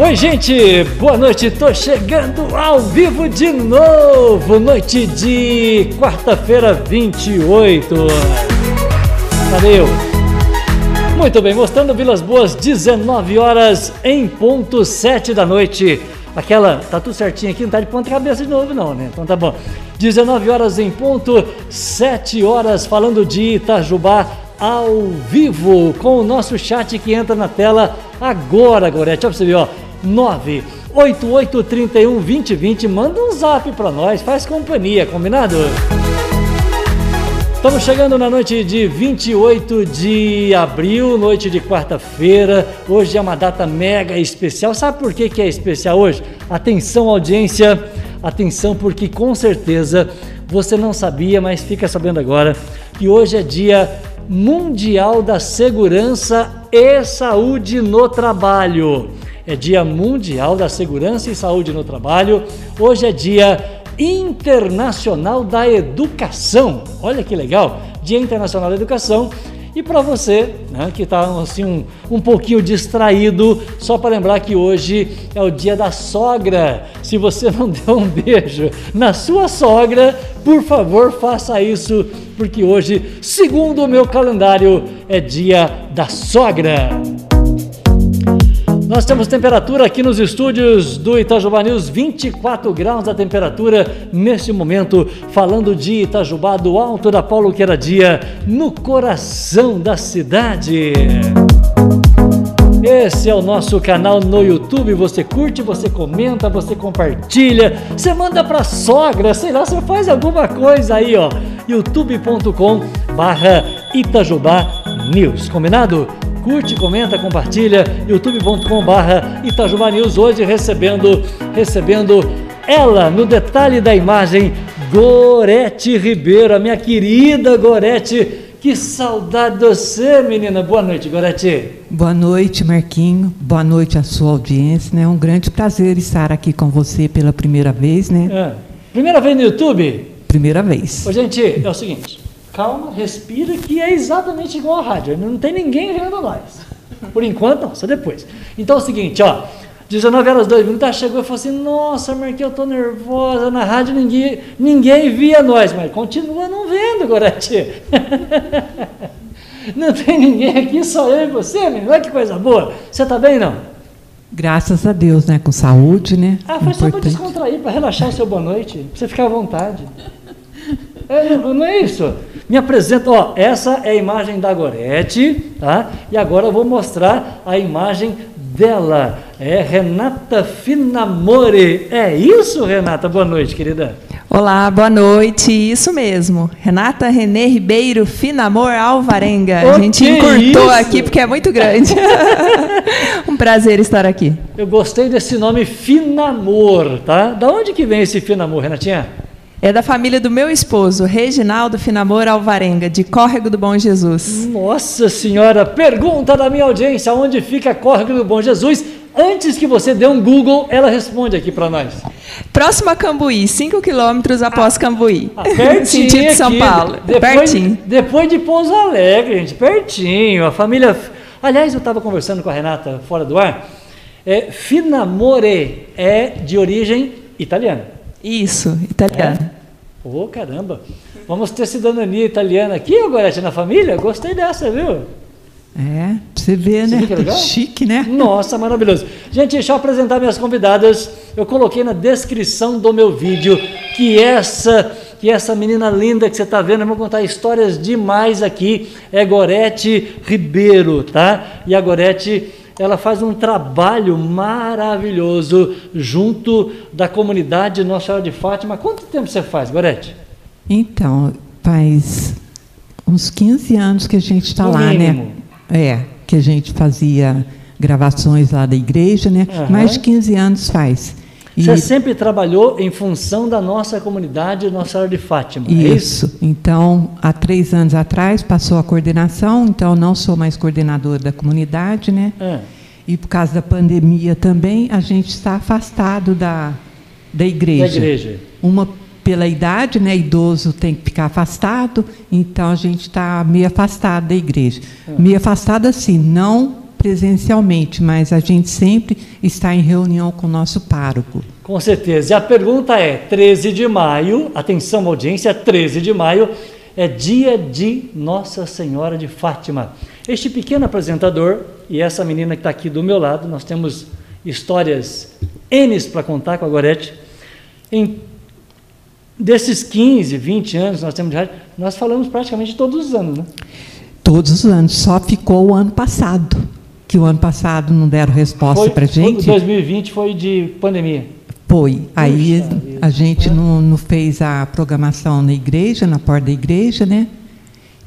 Oi, gente, boa noite. Tô chegando ao vivo de novo, noite de quarta-feira, 28. Cadê eu? Muito bem, mostrando Vilas Boas, 19 horas em ponto 7 da noite. Aquela, tá tudo certinho aqui, não tá de ponta cabeça de novo não, né? Então tá bom. 19 horas em ponto, 7 horas falando de Itajubá ao vivo com o nosso chat que entra na tela agora, Gorete. Olha pra você ver, ó. 98831 2020, manda um zap para nós, faz companhia, combinado? Estamos chegando na noite de 28 de abril, noite de quarta-feira. Hoje é uma data mega especial. Sabe por que, que é especial hoje? Atenção, audiência, atenção, porque com certeza você não sabia, mas fica sabendo agora que hoje é dia mundial da segurança e saúde no trabalho. É dia mundial da segurança e saúde no trabalho. Hoje é dia Internacional da Educação. Olha que legal! Dia Internacional da Educação. E para você né, que está assim, um, um pouquinho distraído, só para lembrar que hoje é o dia da sogra. Se você não deu um beijo na sua sogra, por favor faça isso, porque hoje, segundo o meu calendário, é dia da sogra. Nós temos temperatura aqui nos estúdios do Itajubá News, 24 graus a temperatura neste momento, falando de Itajubá, do alto da Paulo Queradia, no coração da cidade. Esse é o nosso canal no YouTube. Você curte, você comenta, você compartilha, você manda pra sogra, sei lá, você faz alguma coisa aí, ó. youtube.com barra Itajubá News. Combinado? Curte, comenta, compartilha, youtube.com/barra Itajubá News hoje recebendo, recebendo ela no detalhe da imagem, Gorete Ribeiro, a minha querida Gorete. Que saudade de você, menina. Boa noite, Gorete. Boa noite, Marquinho. Boa noite à sua audiência. Né? É um grande prazer estar aqui com você pela primeira vez, né? É. Primeira vez no YouTube? Primeira vez. Ô, gente, é o seguinte calma, respira, que é exatamente igual a rádio. Não tem ninguém vendo nós. Por enquanto, não, só depois. Então é o seguinte, ó. 19 horas 2 minutos, ela chegou e falou assim: Nossa, Marquinhos, eu tô nervosa. Na rádio ninguém, ninguém via nós, mas continua não vendo, Gorete. não tem ninguém aqui, só eu e você, menino. Olha que coisa boa. Você tá bem, não? Graças a Deus, né? Com saúde, né? Ah, foi Importante. só para descontrair, para relaxar o seu boa noite, para você ficar à vontade. É, não é isso. Me apresenta, ó, essa é a imagem da Gorete, tá? E agora eu vou mostrar a imagem dela. É Renata Finamore. É isso, Renata? Boa noite, querida. Olá, boa noite. Isso mesmo. Renata Renê Ribeiro Finamor Alvarenga. A gente encurtou aqui porque é muito grande. um prazer estar aqui. Eu gostei desse nome Finamor, tá? Da onde que vem esse Finamor, Renatinha? É da família do meu esposo, Reginaldo Finamor Alvarenga, de Córrego do Bom Jesus. Nossa Senhora, pergunta da minha audiência, onde fica Córrego do Bom Jesus? Antes que você dê um Google, ela responde aqui para nós. Próximo a Cambuí, 5 quilômetros após ah, Cambuí. Ah, pertinho Sentido São Paulo. Depois, pertinho. Depois de Pouso Alegre, gente, pertinho. A família... Aliás, eu estava conversando com a Renata fora do ar. É, Finamore é de origem italiana. Isso, italiana. É? Oh, caramba. Vamos ter cidadania italiana aqui agora, na família? Gostei dessa, viu? É, você vê, né? Você Chique, né? Nossa, maravilhoso. Gente, deixa eu apresentar minhas convidadas. Eu coloquei na descrição do meu vídeo que essa que essa menina linda que você está vendo, eu vou contar histórias demais aqui, é Gorete Ribeiro, tá? E a Gorete ela faz um trabalho maravilhoso junto da comunidade Nossa Senhora de Fátima. Quanto tempo você faz, Gorete? Então, faz uns 15 anos que a gente está lá, né? mínimo. né? É, que a gente fazia gravações lá da igreja, né? Uhum. Mais de 15 anos faz. Você sempre trabalhou em função da nossa comunidade Nossa Senhora de Fátima. Isso. É isso. Então, há três anos atrás passou a coordenação, então não sou mais coordenadora da comunidade, né? É. E por causa da pandemia também, a gente está afastado da, da igreja. Da igreja. Uma pela idade, né? Idoso tem que ficar afastado, então a gente está meio afastado da igreja. É. Meio afastado assim, não presencialmente, mas a gente sempre está em reunião com o nosso pároco. Com certeza. E a pergunta é: 13 de maio, atenção audiência, 13 de maio é dia de Nossa Senhora de Fátima. Este pequeno apresentador e essa menina que está aqui do meu lado, nós temos histórias N para contar com a Gorete. Em desses 15, 20 anos nós temos de rádio, nós falamos praticamente todos os anos, né? Todos os anos, só ficou o ano passado, que o ano passado não deram resposta para a gente. 2020 foi de pandemia. Foi. Aí a gente é. não, não, fez a programação na igreja, na porta da igreja, né?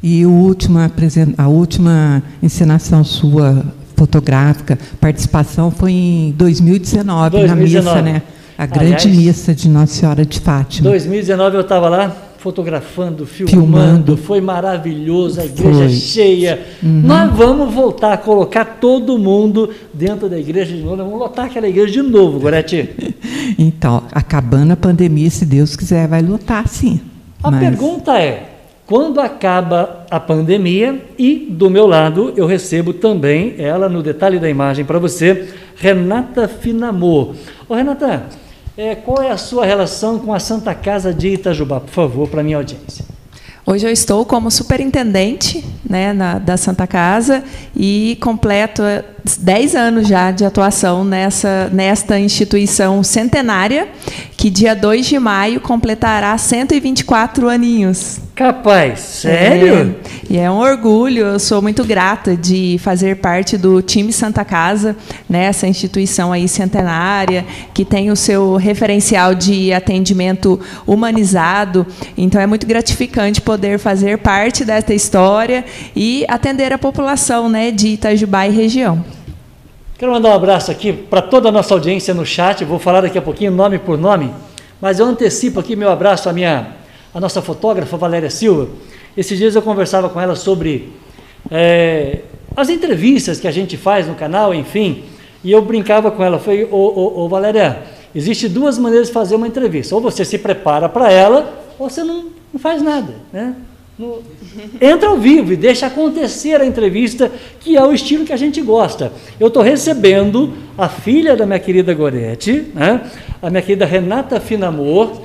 E o última, a última encenação sua fotográfica, participação foi em 2019, 2019. na missa, né? A grande Aliás, missa de Nossa Senhora de Fátima. 2019 eu estava lá fotografando, filmando, filmando, foi maravilhoso, a igreja foi. cheia. Uhum. Nós vamos voltar a colocar todo mundo dentro da igreja de novo, vamos lotar aquela igreja de novo, Gorete. então, acabando a pandemia, se Deus quiser, vai lotar sim. A mas... pergunta é, quando acaba a pandemia e do meu lado eu recebo também ela no detalhe da imagem para você, Renata Finamor. Ô Renata, é, qual é a sua relação com a Santa Casa de Itajubá, por favor, para minha audiência? Hoje eu estou como superintendente né, na, da Santa Casa e completo 10 anos já de atuação nessa, nesta instituição centenária, que dia 2 de maio completará 124 aninhos. Capaz, sério? É, e é um orgulho, eu sou muito grata de fazer parte do time Santa Casa, né, instituição aí centenária, que tem o seu referencial de atendimento humanizado. Então é muito gratificante poder fazer parte dessa história e atender a população né, de Itajubá e região. Quero mandar um abraço aqui para toda a nossa audiência no chat, vou falar daqui a pouquinho nome por nome, mas eu antecipo aqui meu abraço à minha, à nossa fotógrafa Valéria Silva. Esses dias eu conversava com ela sobre é, as entrevistas que a gente faz no canal, enfim, e eu brincava com ela, foi, ô, ô, Valéria, existe duas maneiras de fazer uma entrevista, ou você se prepara para ela, ou você não, não faz nada, né? Entra ao vivo e deixa acontecer a entrevista, que é o estilo que a gente gosta. Eu estou recebendo a filha da minha querida Gorete, né, a minha querida Renata Finamor,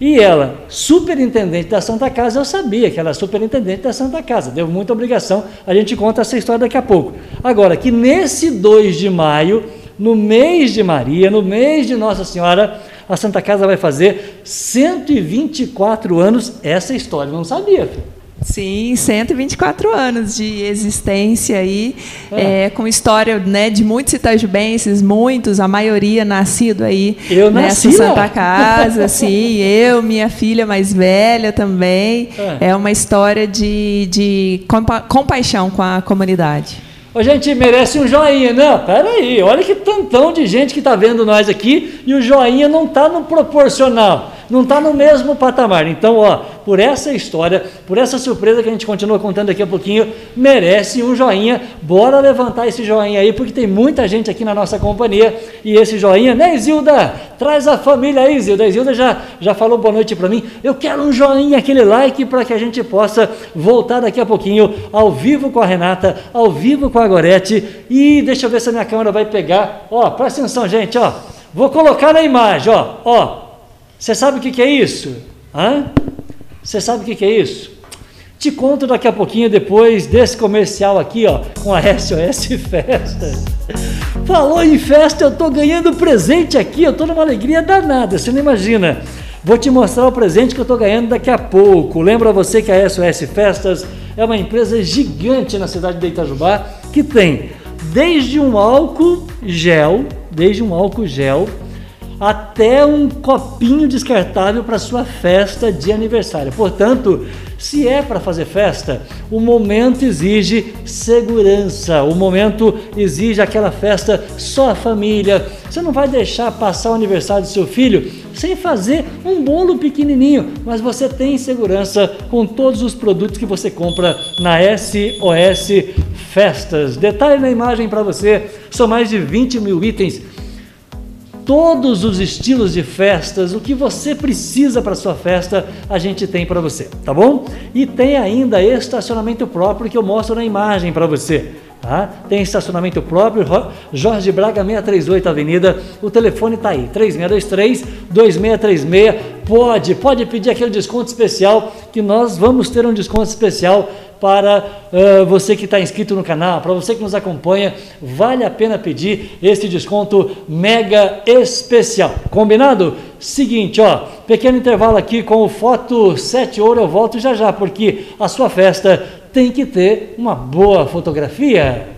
e ela, superintendente da Santa Casa, eu sabia que ela é superintendente da Santa Casa, deu muita obrigação, a gente conta essa história daqui a pouco. Agora, que nesse 2 de maio, no mês de Maria, no mês de Nossa Senhora, a Santa Casa vai fazer 124 anos, essa história eu não sabia, filho. Sim, 124 anos de existência aí, é. É, com história né, de muitos itajubenses, muitos, a maioria nascido aí eu nessa Santa Casa, sim, eu, minha filha mais velha também. É, é uma história de, de compa compaixão com a comunidade. A gente merece um joinha. Não, peraí, olha que tantão de gente que está vendo nós aqui e o joinha não está no proporcional não está no mesmo patamar. Então, ó, por essa história, por essa surpresa que a gente continua contando daqui a pouquinho, merece um joinha. Bora levantar esse joinha aí, porque tem muita gente aqui na nossa companhia. E esse joinha, né, Isilda? Traz a família aí, Isilda. A Isilda já, já falou boa noite para mim. Eu quero um joinha, aquele like, para que a gente possa voltar daqui a pouquinho ao vivo com a Renata, ao vivo com a Gorete. E deixa eu ver se a minha câmera vai pegar. Ó, presta atenção, gente, ó. Vou colocar na imagem, ó, ó. Você sabe o que, que é isso? Hã? Você sabe o que, que é isso? Te conto daqui a pouquinho depois desse comercial aqui, ó, com a SOS Festas. Falou em festa, eu tô ganhando presente aqui, eu tô numa alegria danada, você não imagina. Vou te mostrar o presente que eu tô ganhando daqui a pouco. Lembra você que a SOS Festas é uma empresa gigante na cidade de Itajubá que tem desde um álcool gel, desde um álcool gel até um copinho descartável para sua festa de aniversário. Portanto, se é para fazer festa, o momento exige segurança, o momento exige aquela festa só a família. Você não vai deixar passar o aniversário do seu filho sem fazer um bolo pequenininho, mas você tem segurança com todos os produtos que você compra na SOS Festas. Detalhe na imagem para você: são mais de 20 mil itens todos os estilos de festas, o que você precisa para sua festa, a gente tem para você, tá bom? E tem ainda estacionamento próprio que eu mostro na imagem para você. Tá? Tem estacionamento próprio, Jorge Braga 638 Avenida. O telefone está aí, 3623-2636. Pode, pode pedir aquele desconto especial, que nós vamos ter um desconto especial para uh, você que está inscrito no canal, para você que nos acompanha, vale a pena pedir esse desconto mega especial. Combinado? Seguinte, ó, pequeno intervalo aqui com o Foto 7 Ouro, eu volto já já, porque a sua festa tem que ter uma boa fotografia.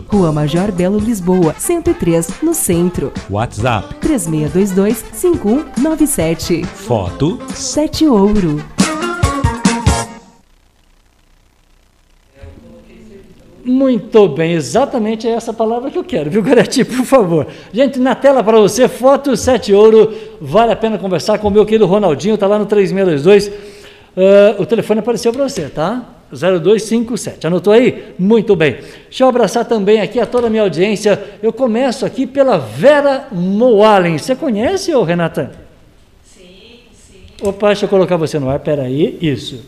Rua Major Belo Lisboa, 103, no centro. WhatsApp 3622-5197. Foto 7 Ouro. Muito bem, exatamente essa palavra que eu quero, viu, Goreti, por favor. Gente, na tela para você, foto 7 ouro, vale a pena conversar com o meu querido Ronaldinho, tá lá no 3622. Uh, ah, o telefone apareceu para você, tá? 0257. Anotou aí? Muito bem. Deixa eu abraçar também aqui a toda a minha audiência. Eu começo aqui pela Vera Moalen. Você conhece, ô Renata? Sim, sim. Opa, deixa eu colocar você no ar. Peraí. Isso.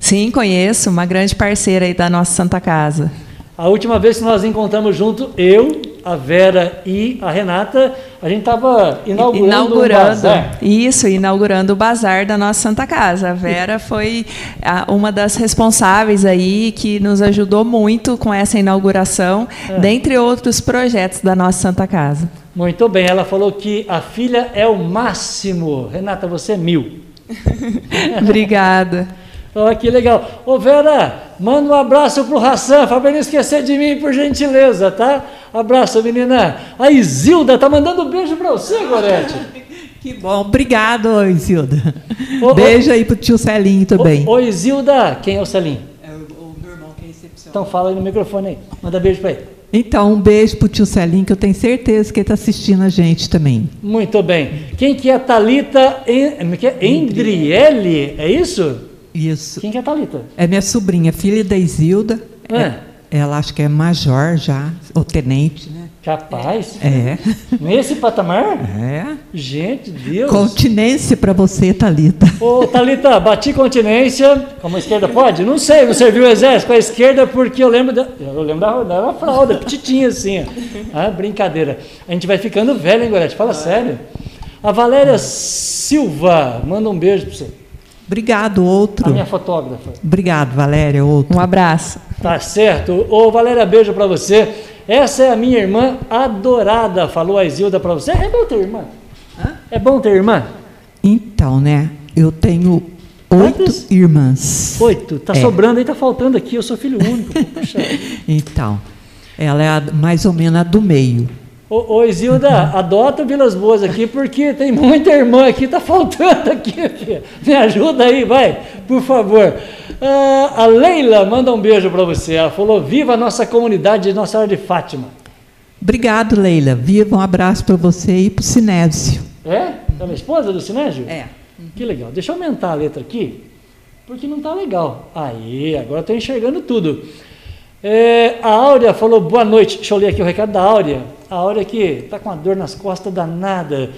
Sim, conheço. Uma grande parceira aí da nossa Santa Casa. A última vez que nós encontramos junto, eu, a Vera e a Renata, a gente estava inaugurando, inaugurando o bazar. Isso, inaugurando o bazar da nossa Santa Casa. A Vera foi a, uma das responsáveis aí que nos ajudou muito com essa inauguração, é. dentre outros projetos da nossa Santa Casa. Muito bem, ela falou que a filha é o máximo. Renata, você é mil. Obrigada. Oh, que legal. Ô Vera, manda um abraço pro Hassan, para não esquecer de mim, por gentileza, tá? Abraço, menina. A Isilda tá mandando um beijo para você, Gorete. Que bom, obrigado, Isilda. Ô, beijo ô, aí pro tio Celinho também. Ô, ô, Isilda, quem é o Celinho? É o, o meu irmão que é recepção. Então fala aí no microfone aí. Manda beijo para ele. Então, um beijo pro tio Celinho, que eu tenho certeza que ele está assistindo a gente também. Muito bem. Quem que é a Thalita Endriele? É isso? Isso. É a Thalita? É minha sobrinha, filha da Isilda. É. é. Ela acho que é major já, ou tenente, né? Capaz? É. Nesse patamar? É. Gente, Deus. Continência para você, Talita. Ô, Talita, bati continência. Como a esquerda pode? Não sei, não serviu o exército com a esquerda porque eu lembro da, eu lembro da, da fralda, petitinha assim. Ah, brincadeira. A gente vai ficando velho, hein, Gorete? Fala sério. A Valéria Silva, manda um beijo para você. Obrigado, outro. A minha fotógrafa. Obrigado, Valéria, outro. Um abraço. Tá certo. Ô, Valéria, beijo para você. Essa é a minha irmã adorada, falou a Isilda para você. É bom ter irmã? Hã? É bom ter irmã? Então, né? Eu tenho oito Quantos? irmãs. Oito? Tá é. sobrando aí, tá faltando aqui. Eu sou filho único. então, ela é a, mais ou menos a do meio. Ô, ô Isilda, adota Vilas Boas aqui, porque tem muita irmã aqui, tá faltando aqui, filha. Me ajuda aí, vai, por favor. Ah, a Leila manda um beijo para você. Ela falou: Viva a nossa comunidade de Nossa Senhora de Fátima. Obrigado, Leila. Viva um abraço para você e para o Sinésio. É? É a minha esposa do Sinésio? É. Que legal. Deixa eu aumentar a letra aqui, porque não tá legal. Aí, agora estou enxergando tudo. É, a Áurea falou boa noite. Deixa eu ler aqui o recado da Áurea. A Áurea que está com uma dor nas costas danada.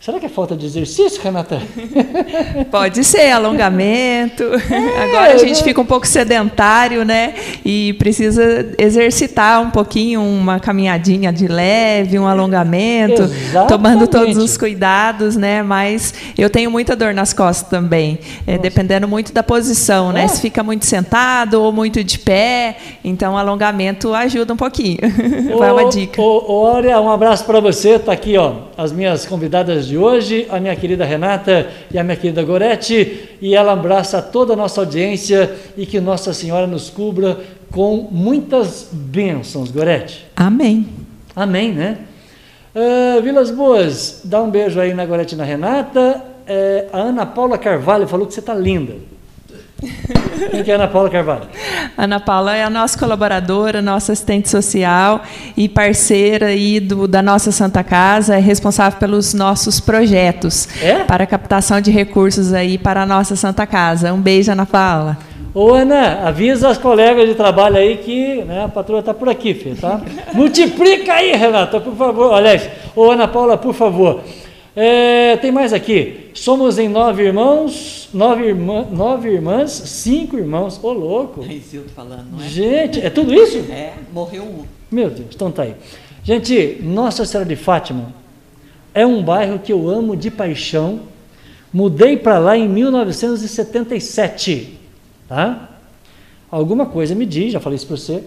Será que é falta de exercício, Renata? Pode ser, alongamento. É, Agora a gente fica um pouco sedentário, né? E precisa exercitar um pouquinho, uma caminhadinha de leve, um alongamento, Exatamente. tomando todos os cuidados, né? Mas eu tenho muita dor nas costas também, é, dependendo muito da posição, né? É. Se fica muito sentado ou muito de pé, então alongamento ajuda um pouquinho. Vai uma dica. Ô, ô, Áurea, um abraço para você. Tá aqui, ó, as minhas convidadas de hoje, a minha querida Renata e a minha querida Gorete, e ela abraça toda a nossa audiência e que Nossa Senhora nos cubra com muitas bênçãos, Gorete. Amém. Amém, né? Uh, Vilas Boas, dá um beijo aí na Gorete e na Renata. Uh, a Ana Paula Carvalho falou que você está linda. Quem que é a Ana Paula Carvalho? Ana Paula é a nossa colaboradora, nossa assistente social e parceira aí do, da nossa Santa Casa, é responsável pelos nossos projetos é? para captação de recursos aí para a nossa Santa Casa. Um beijo, Ana Paula. Ô, Ana, avisa as colegas de trabalho aí que né, a patroa está por aqui, filho, tá? Multiplica aí, Renata, por favor. Olha, ô, Ana Paula, por favor. É, tem mais aqui. Somos em nove irmãos, nove, irmã, nove irmãs, cinco irmãos. Ô, louco. É isso falando, não é? Gente, é tudo isso? É, morreu um. Meu Deus, então tá aí. Gente, Nossa Senhora de Fátima é um bairro que eu amo de paixão. Mudei para lá em 1977 Tá? Alguma coisa me diz, já falei isso para você,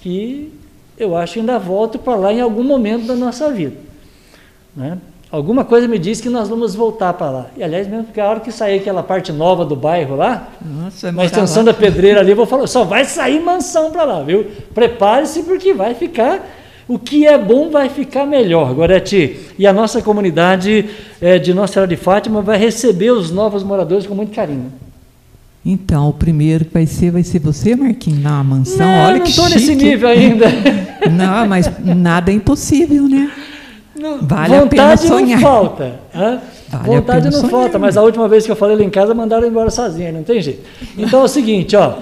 que eu acho que ainda volto para lá em algum momento da nossa vida. Né? Alguma coisa me diz que nós vamos voltar para lá. E aliás, mesmo que a hora que sair aquela parte nova do bairro lá, Nossa, na extensão lá. da pedreira ali, eu vou falar, só vai sair mansão para lá, viu? Prepare-se porque vai ficar o que é bom vai ficar melhor, Gorete. E a nossa comunidade é, de Nossa Senhora de Fátima vai receber os novos moradores com muito carinho. Então, o primeiro que vai ser, vai ser você, Marquinhos, na mansão. Não, Olha não que estou nesse nível ainda. não, mas nada é impossível, né? Não, vale vontade não falta. Vale vontade não sonhar. falta, mas a última vez que eu falei lá em casa, mandaram embora sozinha, não tem jeito. Então é o seguinte, ó,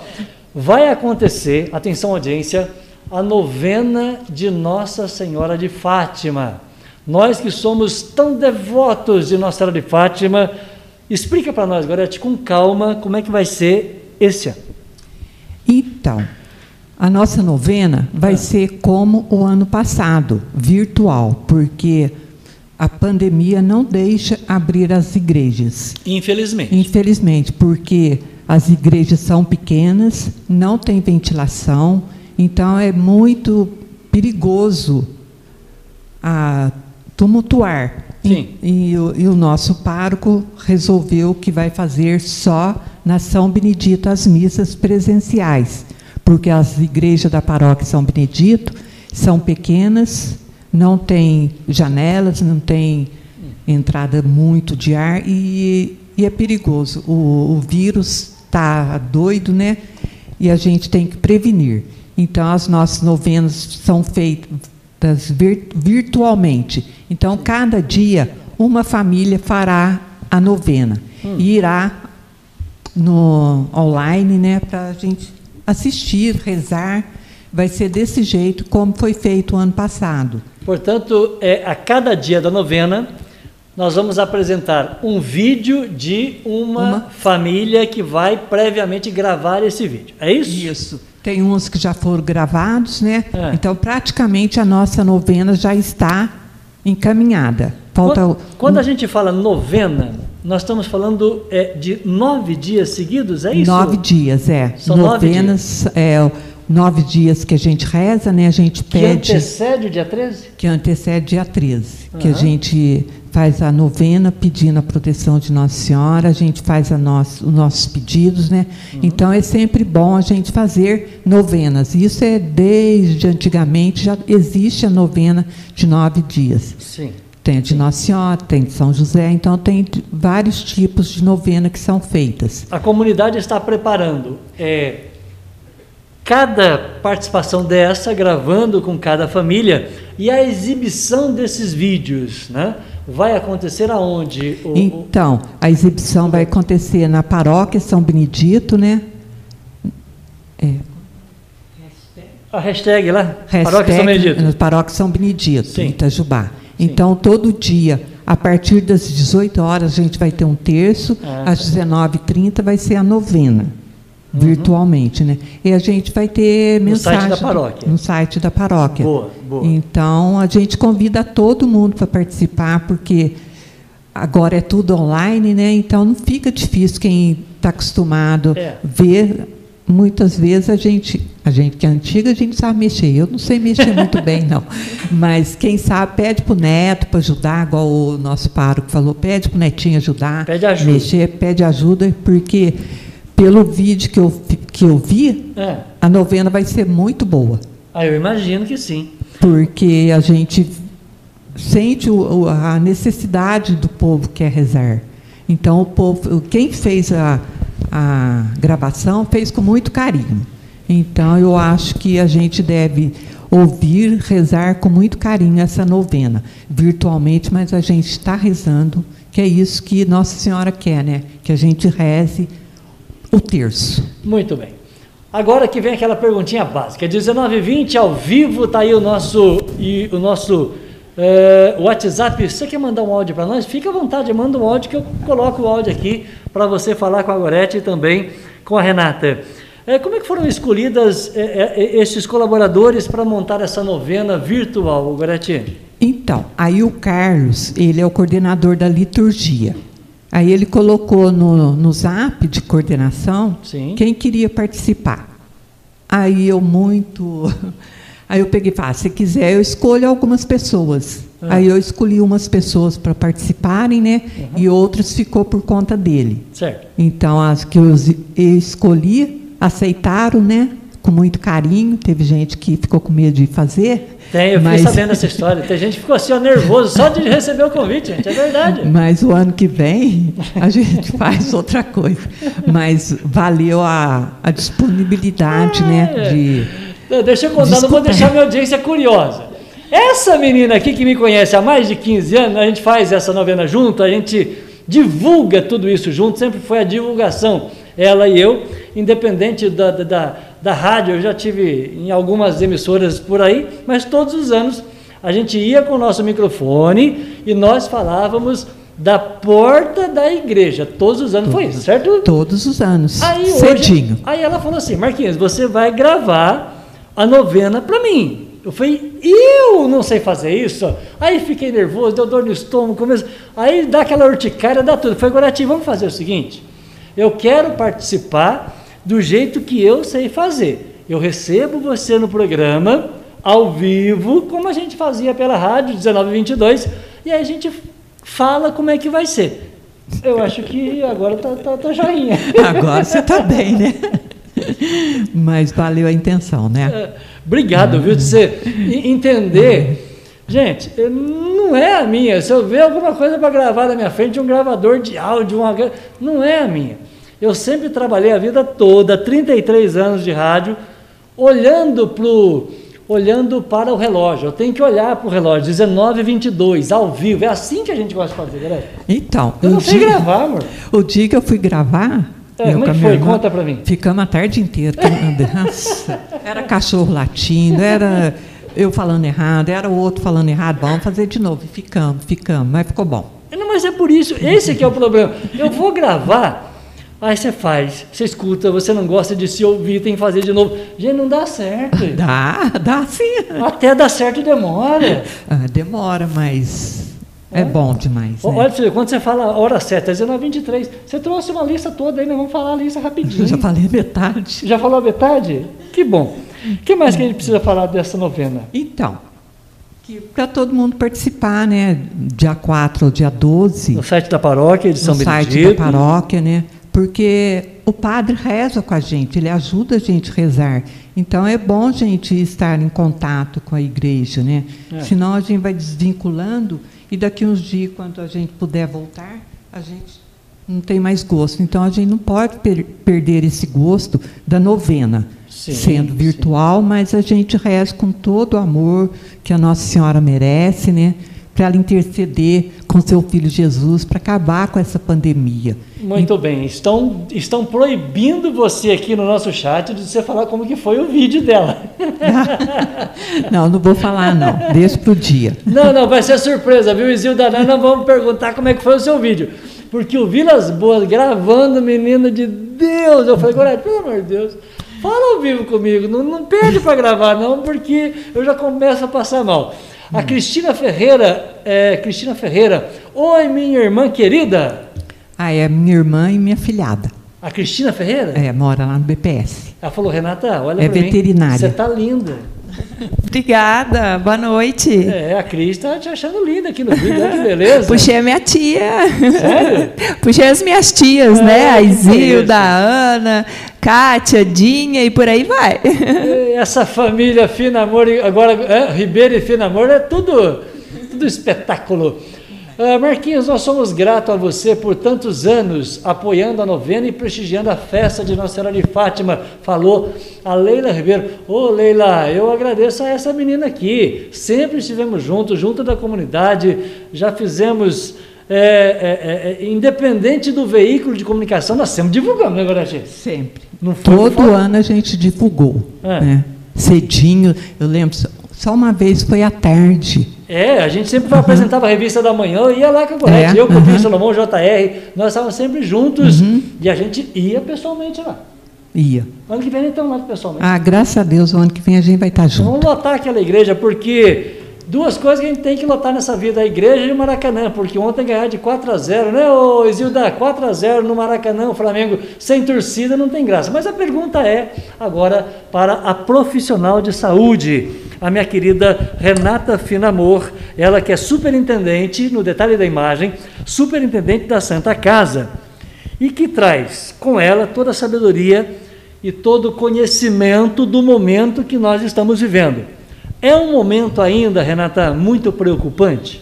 vai acontecer, atenção audiência, a novena de Nossa Senhora de Fátima. Nós que somos tão devotos de Nossa Senhora de Fátima, Explica para nós, Gorete, com calma, como é que vai ser esse ano. Então, a nossa novena vai ah. ser como o ano passado, virtual, porque a pandemia não deixa abrir as igrejas. Infelizmente. Infelizmente, porque as igrejas são pequenas, não tem ventilação, então é muito perigoso a tumultuar Sim. E, e, e, o nosso pároco resolveu que vai fazer só na São Benedito as missas presenciais, porque as igrejas da paróquia São Benedito são pequenas, não tem janelas, não tem entrada muito de ar e, e é perigoso. O, o vírus está doido, né? E a gente tem que prevenir. Então, as nossas novenas são feitas virtualmente. Então, cada dia, uma família fará a novena e irá no online, né, para a gente assistir, rezar. Vai ser desse jeito como foi feito o ano passado. Portanto, é, a cada dia da novena, nós vamos apresentar um vídeo de uma, uma, família que vai previamente gravar esse vídeo. É isso? Isso. Tem uns que já foram gravados, né? É. Então, praticamente a nossa novena já está encaminhada. Falta quando, quando a gente fala novena, nós estamos falando é, de nove dias seguidos, é isso? Nove dias, é. São Novenas, nove dias. é nove dias que a gente reza, né? A gente pede. Que antecede o dia 13? Que antecede o dia 13. Uhum. Que a gente faz a novena pedindo a proteção de Nossa Senhora, a gente faz a nosso, os nossos pedidos, né? Uhum. Então é sempre bom a gente fazer novenas. Isso é desde antigamente, já existe a novena de nove dias. Sim. Tem a de Nossa Senhora, tem de São José, então tem vários tipos de novena que são feitas. A comunidade está preparando é, cada participação dessa, gravando com cada família, e a exibição desses vídeos, né? vai acontecer aonde? O, então, a exibição vai acontecer na paróquia São Benedito, né? É. A hashtag lá? Hashtag, paróquia São Benedito. Paróquia São Benedito, Sim. em Itajubá. Então, todo dia, a partir das 18 horas, a gente vai ter um terço, ah, às 19h30 vai ser a novena. Uhum. virtualmente, né? E a gente vai ter no mensagem site da paróquia. no site da paróquia. Boa, boa. Então a gente convida todo mundo para participar, porque agora é tudo online, né? Então não fica difícil quem está acostumado é. ver. Muitas vezes a gente, a gente que é antiga, a gente sabe mexer. Eu não sei mexer muito bem, não. Mas quem sabe pede para o neto para ajudar, igual o nosso pároco falou, pede para o netinho ajudar, pede ajuda. mexer, pede ajuda, porque pelo vídeo que eu, que eu vi, é. a novena vai ser muito boa. Ah, eu imagino que sim. Porque a gente sente o, a necessidade do povo que quer rezar. Então, o povo, quem fez a, a gravação, fez com muito carinho. Então, eu acho que a gente deve ouvir, rezar com muito carinho essa novena, virtualmente, mas a gente está rezando, que é isso que Nossa Senhora quer, né? Que a gente reze o terço. Muito bem. Agora que vem aquela perguntinha básica, 19h20 ao vivo, está aí o nosso, e, o nosso é, WhatsApp. Você quer mandar um áudio para nós? Fica à vontade, manda um áudio que eu coloco o áudio aqui para você falar com a Gorete e também com a Renata. É, como é que foram escolhidas é, é, esses colaboradores para montar essa novena virtual, Gorete? Então, aí o Carlos, ele é o coordenador da liturgia. Aí ele colocou no, no zap de coordenação Sim. quem queria participar. Aí eu muito. Aí eu peguei e falei, ah, se quiser, eu escolho algumas pessoas. Ah. Aí eu escolhi umas pessoas para participarem, né? Uhum. E outras ficou por conta dele. Certo. Então as que eu escolhi aceitaram, né? Com muito carinho. Teve gente que ficou com medo de fazer. Tem, eu mas... fiquei sabendo dessa história. Tem gente que ficou assim, ó, nervoso só de receber o convite, gente. É verdade. Mas o ano que vem a gente faz outra coisa. Mas valeu a, a disponibilidade, né? É. De, Deixa eu contar, não vou deixar minha audiência curiosa. Essa menina aqui que me conhece há mais de 15 anos, a gente faz essa novena junto, a gente divulga tudo isso junto, sempre foi a divulgação, ela e eu, independente da, da da rádio, eu já tive em algumas emissoras por aí, mas todos os anos a gente ia com o nosso microfone e nós falávamos da porta da igreja. Todos os anos foi isso, certo? Todos os anos. Aí, cedinho. Hoje, aí ela falou assim: Marquinhos, você vai gravar a novena para mim. Eu falei, eu não sei fazer isso. Aí fiquei nervoso, deu dor no estômago, começo, aí dá aquela urticária, dá tudo. Foi Guarati, vamos fazer o seguinte: eu quero participar do jeito que eu sei fazer. Eu recebo você no programa, ao vivo, como a gente fazia pela rádio, 1922, e aí a gente fala como é que vai ser. Eu acho que agora tá, tá, tá joinha. Agora você está bem, né? Mas valeu a intenção, né? É, obrigado, viu, de você entender. Gente, não é a minha. Se eu ver alguma coisa para gravar na minha frente, um gravador de áudio, uma... não é a minha. Eu sempre trabalhei a vida toda, 33 anos de rádio, olhando pro, olhando para o relógio. Eu tenho que olhar para o relógio, 19 22 ao vivo. É assim que a gente gosta de fazer, galera. Então, eu não sei dia, gravar, amor. O dia que eu fui gravar, é, como é que foi? Conta para mim. Ficamos a tarde inteira. Era cachorro latindo, era eu falando errado, era o outro falando errado. Vamos fazer de novo. Ficamos, ficamos, mas ficou bom. Não, mas é por isso, esse que é o problema. Eu vou gravar Aí você faz, você escuta, você não gosta de se ouvir, tem que fazer de novo. Gente, não dá certo. Dá, dá sim. Até dar certo demora. Ah, demora, mas é, é bom demais. Né? Olha, quando você fala a hora certa, é 19h23, você trouxe uma lista toda aí, nós vamos falar a lista rapidinho. Já falei metade. Já falou a metade? Que bom. O que mais que a gente precisa falar dessa novena? Então, para todo mundo participar, né? Dia 4 ou dia 12. No site da paróquia de São no Benedito. No site da paróquia, né? porque o padre reza com a gente, ele ajuda a gente a rezar. Então é bom a gente estar em contato com a igreja, né? É. Senão a gente vai desvinculando e daqui uns dias, quando a gente puder voltar, a gente não tem mais gosto. Então a gente não pode per perder esse gosto da novena, sim, sendo virtual, sim. mas a gente reza com todo o amor que a Nossa Senhora merece, né? Para ela interceder com seu filho Jesus para acabar com essa pandemia. Muito bem. Estão, estão proibindo você aqui no nosso chat de você falar como que foi o vídeo dela. não, não vou falar não. Deixa para o dia. Não, não, vai ser surpresa, viu, Isilda? Nós não vamos perguntar como é que foi o seu vídeo. Porque o Vilas Boas gravando, menina de Deus. Eu falei, Gorete, pelo amor de Deus, fala ao vivo comigo. Não, não perde para gravar, não, porque eu já começo a passar mal. A Cristina Ferreira, é, Cristina Ferreira, oi minha irmã querida. Ah, é minha irmã e minha filhada. A Cristina Ferreira? É, mora lá no BPS. Ela falou, Renata, olha É veterinária. Você tá linda. Obrigada, boa noite. É, a Cris está te achando linda aqui no vídeo, que beleza. Puxei a minha tia. Sério? Puxei as minhas tias, é, né? A Isilda, a Ana, Kátia, Dinha e por aí vai. Essa família Fina Amor, agora é, Ribeiro e Fina Amor é tudo, tudo espetáculo. Uh, Marquinhos, nós somos gratos a você por tantos anos apoiando a novena e prestigiando a festa de Nossa Senhora de Fátima. Falou a Leila Ribeiro. Ô oh, Leila, eu agradeço a essa menina aqui. Sempre estivemos juntos, junto da comunidade, já fizemos. É, é, é, é independente do veículo de comunicação, nós sempre divulgamos, né, Gorete? Sempre. Todo ano a gente divulgou. É. Né? Cedinho, eu lembro, só uma vez foi à tarde. É, a gente sempre uhum. apresentava a revista da manhã, ia lá com a Gorete, é, eu, Copinho uhum. Salomão, JR, nós estávamos sempre juntos uhum. e a gente ia pessoalmente lá. Ia. Ano que vem então lá pessoalmente. Ah, graças a Deus, o ano que vem a gente vai estar junto. Vamos lotar aquela igreja, porque duas coisas que a gente tem que lotar nessa vida, a igreja e o Maracanã, porque ontem ganhar de 4 a 0 né, ô Isilda? 4 a 0 no Maracanã, o Flamengo sem torcida não tem graça. Mas a pergunta é agora para a profissional de saúde, a minha querida Renata Finamor, ela que é superintendente, no detalhe da imagem, superintendente da Santa Casa, e que traz com ela toda a sabedoria e todo o conhecimento do momento que nós estamos vivendo. É um momento ainda, Renata, muito preocupante?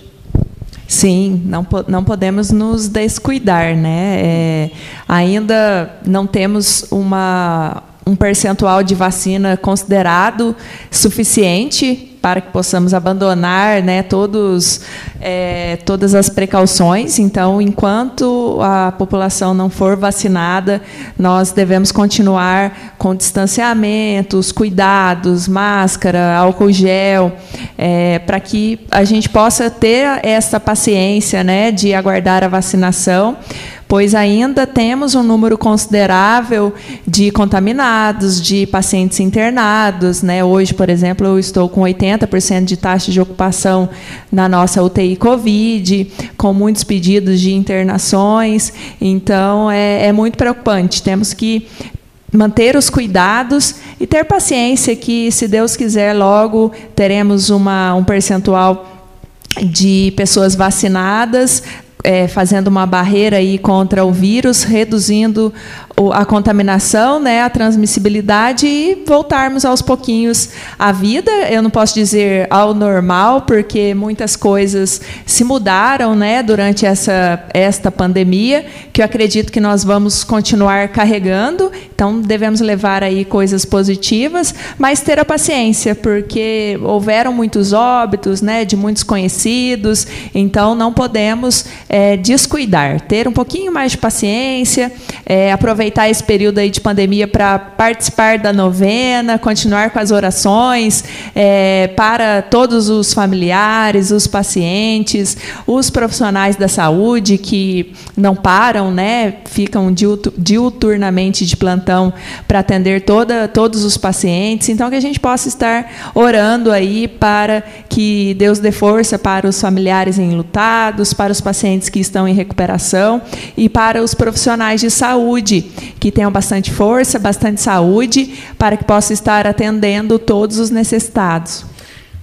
Sim, não, não podemos nos descuidar, né? É, ainda não temos uma, um percentual de vacina considerado suficiente para que possamos abandonar né, todos, é, todas as precauções. Então, enquanto a população não for vacinada, nós devemos continuar com distanciamentos, cuidados, máscara, álcool gel, é, para que a gente possa ter essa paciência né, de aguardar a vacinação pois ainda temos um número considerável de contaminados, de pacientes internados. Né? Hoje, por exemplo, eu estou com 80% de taxa de ocupação na nossa UTI Covid, com muitos pedidos de internações. Então, é, é muito preocupante. Temos que manter os cuidados e ter paciência que, se Deus quiser, logo teremos uma, um percentual de pessoas vacinadas, é, fazendo uma barreira aí contra o vírus, reduzindo a contaminação, né, a transmissibilidade e voltarmos aos pouquinhos à vida. Eu não posso dizer ao normal, porque muitas coisas se mudaram, né, durante essa esta pandemia, que eu acredito que nós vamos continuar carregando. Então devemos levar aí coisas positivas, mas ter a paciência, porque houveram muitos óbitos, né, de muitos conhecidos. Então não podemos é, descuidar, ter um pouquinho mais de paciência, é, aproveitar esse período aí de pandemia para participar da novena, continuar com as orações é, para todos os familiares, os pacientes, os profissionais da saúde que não param, né, ficam diuturnamente de plantão para atender toda, todos os pacientes. Então que a gente possa estar orando aí para que Deus dê força para os familiares enlutados, para os pacientes que estão em recuperação e para os profissionais de saúde que tenham bastante força, bastante saúde, para que possam estar atendendo todos os necessitados.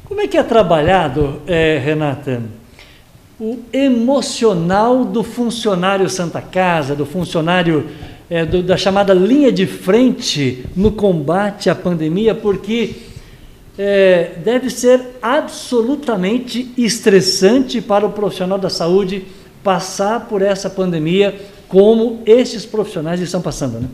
Como é que é trabalhado, é, Renata, o emocional do funcionário Santa Casa, do funcionário é, do, da chamada linha de frente no combate à pandemia, porque é, deve ser absolutamente estressante para o profissional da saúde passar por essa pandemia como esses profissionais estão passando, né?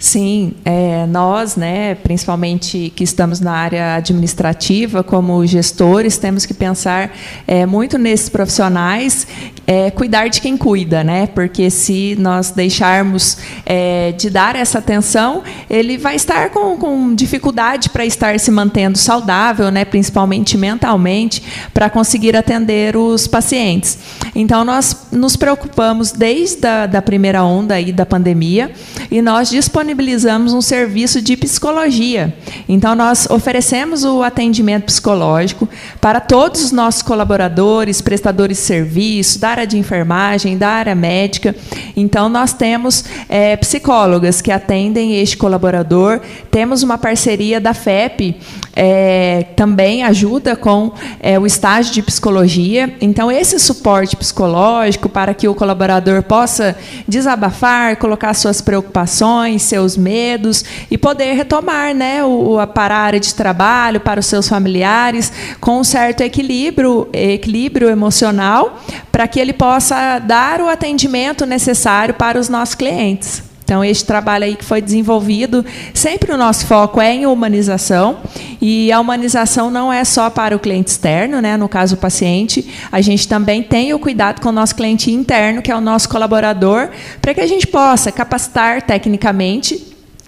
Sim, é, nós, né, principalmente que estamos na área administrativa, como gestores, temos que pensar é, muito nesses profissionais, é, cuidar de quem cuida, né? Porque se nós deixarmos é, de dar essa atenção, ele vai estar com, com dificuldade para estar se mantendo saudável, né, principalmente mentalmente, para conseguir atender os pacientes. Então, nós nos preocupamos desde a da primeira onda aí da pandemia e nós disponibilizamos disponibilizamos um serviço de psicologia. Então, nós oferecemos o atendimento psicológico para todos os nossos colaboradores, prestadores de serviço, da área de enfermagem, da área médica. Então, nós temos é, psicólogas que atendem este colaborador. Temos uma parceria da FEP, é, também ajuda com é, o estágio de psicologia. Então, esse suporte psicológico para que o colaborador possa desabafar, colocar suas preocupações, seus seus medos e poder retomar né, o, para a área de trabalho, para os seus familiares, com um certo equilíbrio, equilíbrio emocional, para que ele possa dar o atendimento necessário para os nossos clientes. Então, este trabalho aí que foi desenvolvido, sempre o nosso foco é em humanização, e a humanização não é só para o cliente externo, né? no caso o paciente, a gente também tem o cuidado com o nosso cliente interno, que é o nosso colaborador, para que a gente possa capacitar tecnicamente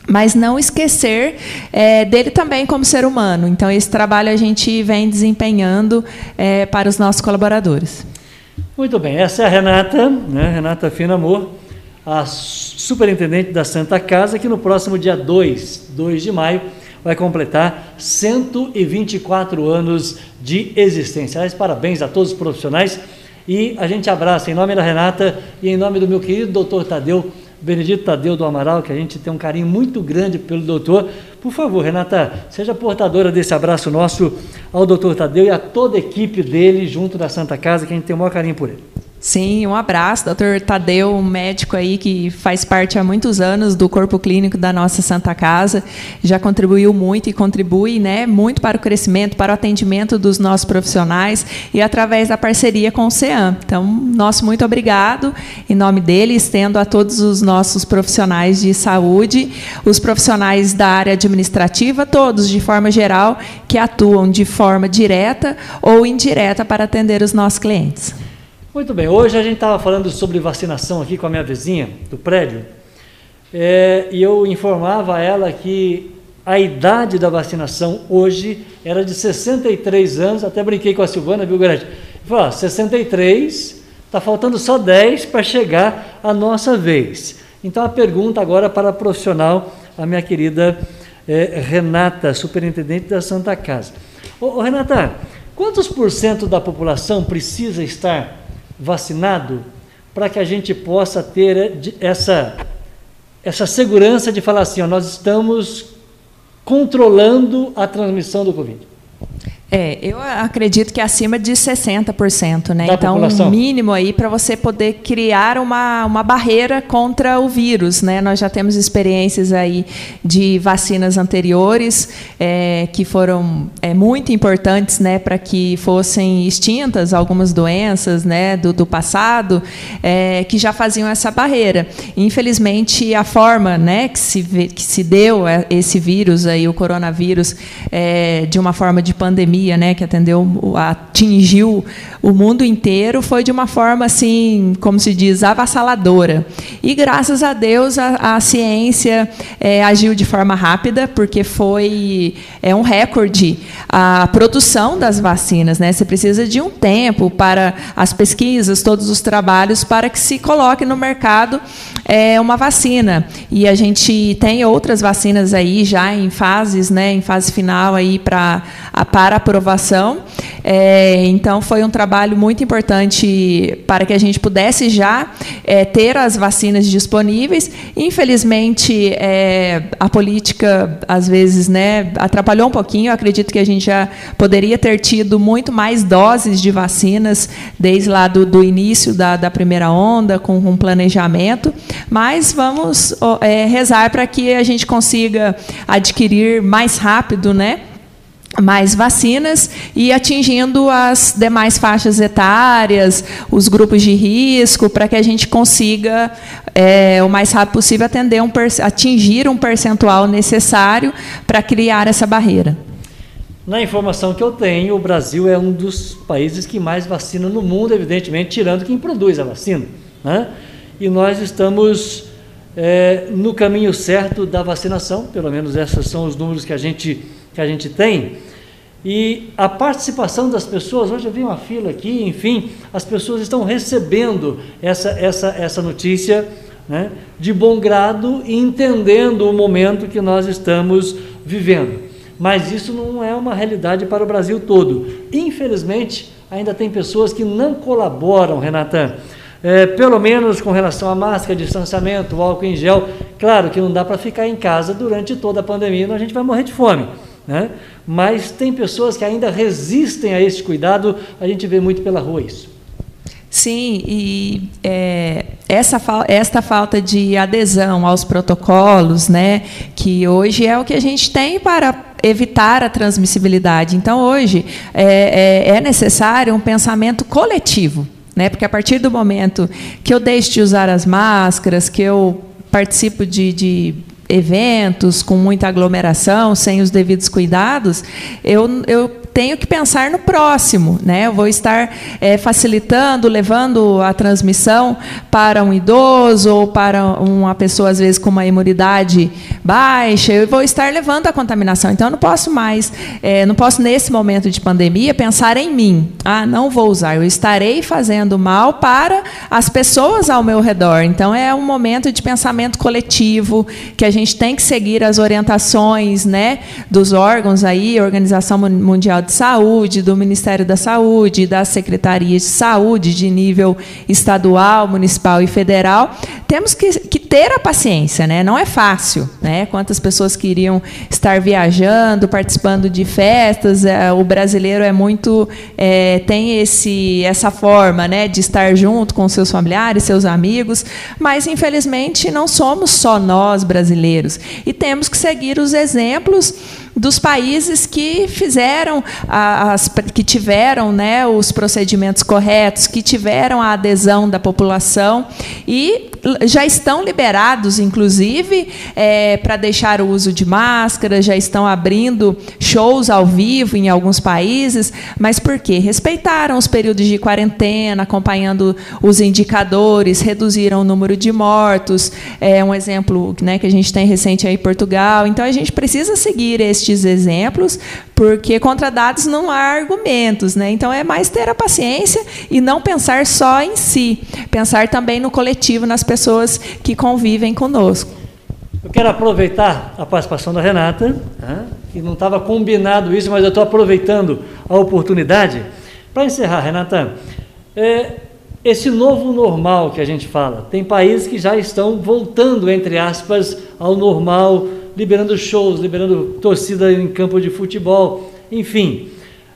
mas não esquecer é, dele também como ser humano. Então, esse trabalho a gente vem desempenhando é, para os nossos colaboradores. Muito bem, essa é a Renata, né? Renata Fina Amor a superintendente da Santa Casa, que no próximo dia 2, 2 de maio, vai completar 124 anos de existência. Parabéns a todos os profissionais e a gente abraça em nome da Renata e em nome do meu querido doutor Tadeu, Benedito Tadeu do Amaral, que a gente tem um carinho muito grande pelo doutor. Por favor, Renata, seja portadora desse abraço nosso ao doutor Tadeu e a toda a equipe dele junto da Santa Casa, que a gente tem o maior carinho por ele. Sim, um abraço, doutor Tadeu, um médico aí que faz parte há muitos anos do corpo clínico da nossa Santa Casa, já contribuiu muito e contribui né, muito para o crescimento, para o atendimento dos nossos profissionais e através da parceria com o CEAM. Então, nosso muito obrigado, em nome dele, estendo a todos os nossos profissionais de saúde, os profissionais da área administrativa, todos, de forma geral, que atuam de forma direta ou indireta para atender os nossos clientes. Muito bem, hoje a gente estava falando sobre vacinação aqui com a minha vizinha do prédio é, e eu informava a ela que a idade da vacinação hoje era de 63 anos, até brinquei com a Silvana, viu, Grande? Falei, 63, está faltando só 10 para chegar a nossa vez. Então a pergunta agora para a profissional, a minha querida é, Renata, superintendente da Santa Casa. Ô, ô, Renata, quantos por cento da população precisa estar vacinado para que a gente possa ter essa, essa segurança de falar assim: ó, nós estamos controlando a transmissão do Covid. É, eu acredito que é acima de 60%, né? Da então, população. um mínimo aí para você poder criar uma, uma barreira contra o vírus, né? Nós já temos experiências aí de vacinas anteriores é, que foram é, muito importantes, né, para que fossem extintas algumas doenças, né, do, do passado, é, que já faziam essa barreira. Infelizmente, a forma, né, que se, que se deu é, esse vírus aí, o coronavírus, é, de uma forma de pandemia pandemia, né, que atendeu, atingiu o mundo inteiro, foi de uma forma assim, como se diz, avassaladora. E graças a Deus a, a ciência é, agiu de forma rápida, porque foi é um recorde a produção das vacinas, né? Você precisa de um tempo para as pesquisas, todos os trabalhos para que se coloque no mercado é, uma vacina. E a gente tem outras vacinas aí já em fases, né, em fase final aí para para aprovação. É, então, foi um trabalho muito importante para que a gente pudesse já é, ter as vacinas disponíveis. Infelizmente, é, a política, às vezes, né, atrapalhou um pouquinho. Eu acredito que a gente já poderia ter tido muito mais doses de vacinas desde lá do, do início da, da primeira onda, com um planejamento. Mas vamos é, rezar para que a gente consiga adquirir mais rápido, né? Mais vacinas e atingindo as demais faixas etárias, os grupos de risco, para que a gente consiga, é, o mais rápido possível, atender um, atingir um percentual necessário para criar essa barreira. Na informação que eu tenho, o Brasil é um dos países que mais vacina no mundo, evidentemente, tirando quem produz a vacina. Né? E nós estamos é, no caminho certo da vacinação, pelo menos esses são os números que a gente que a gente tem. E a participação das pessoas, hoje eu vi uma fila aqui, enfim, as pessoas estão recebendo essa, essa, essa notícia né, de bom grado e entendendo o momento que nós estamos vivendo. Mas isso não é uma realidade para o Brasil todo. Infelizmente, ainda tem pessoas que não colaboram, Renata. É, pelo menos com relação à máscara, distanciamento, álcool em gel. Claro que não dá para ficar em casa durante toda a pandemia, senão a gente vai morrer de fome. Né? Mas tem pessoas que ainda resistem a esse cuidado, a gente vê muito pela rua isso. Sim, e é, essa esta falta de adesão aos protocolos, né, que hoje é o que a gente tem para evitar a transmissibilidade. Então, hoje é, é, é necessário um pensamento coletivo, né, porque a partir do momento que eu deixo de usar as máscaras, que eu participo de, de eventos com muita aglomeração, sem os devidos cuidados, eu, eu tenho que pensar no próximo, né? Eu vou estar é, facilitando, levando a transmissão para um idoso ou para uma pessoa às vezes com uma imunidade baixa. Eu vou estar levando a contaminação. Então eu não posso mais, é, não posso nesse momento de pandemia pensar em mim. Ah, não vou usar. Eu estarei fazendo mal para as pessoas ao meu redor. Então é um momento de pensamento coletivo que a gente tem que seguir as orientações, né, dos órgãos aí, Organização Mundial de Saúde, do Ministério da Saúde, das secretarias de saúde de nível estadual, municipal e federal, temos que, que ter a paciência, né? Não é fácil, né? Quantas pessoas queriam estar viajando, participando de festas, é, o brasileiro é muito é, tem esse essa forma, né, de estar junto com seus familiares, seus amigos, mas infelizmente não somos só nós brasileiros e temos que seguir os exemplos dos países que fizeram as, que tiveram né, os procedimentos corretos, que tiveram a adesão da população e já estão liberados, inclusive, é, para deixar o uso de máscara, já estão abrindo shows ao vivo em alguns países, mas por quê? Respeitaram os períodos de quarentena, acompanhando os indicadores, reduziram o número de mortos. É um exemplo né, que a gente tem recente aí em Portugal. Então a gente precisa seguir estes exemplos, porque contra dados não há argumentos, né? Então é mais ter a paciência e não pensar só em si, pensar também no coletivo, nas pessoas que convivem conosco. Eu quero aproveitar a participação da Renata, né? que não estava combinado isso, mas eu estou aproveitando a oportunidade. Para encerrar, Renata, é, esse novo normal que a gente fala, tem países que já estão voltando, entre aspas, ao normal liberando shows, liberando torcida em campo de futebol, enfim.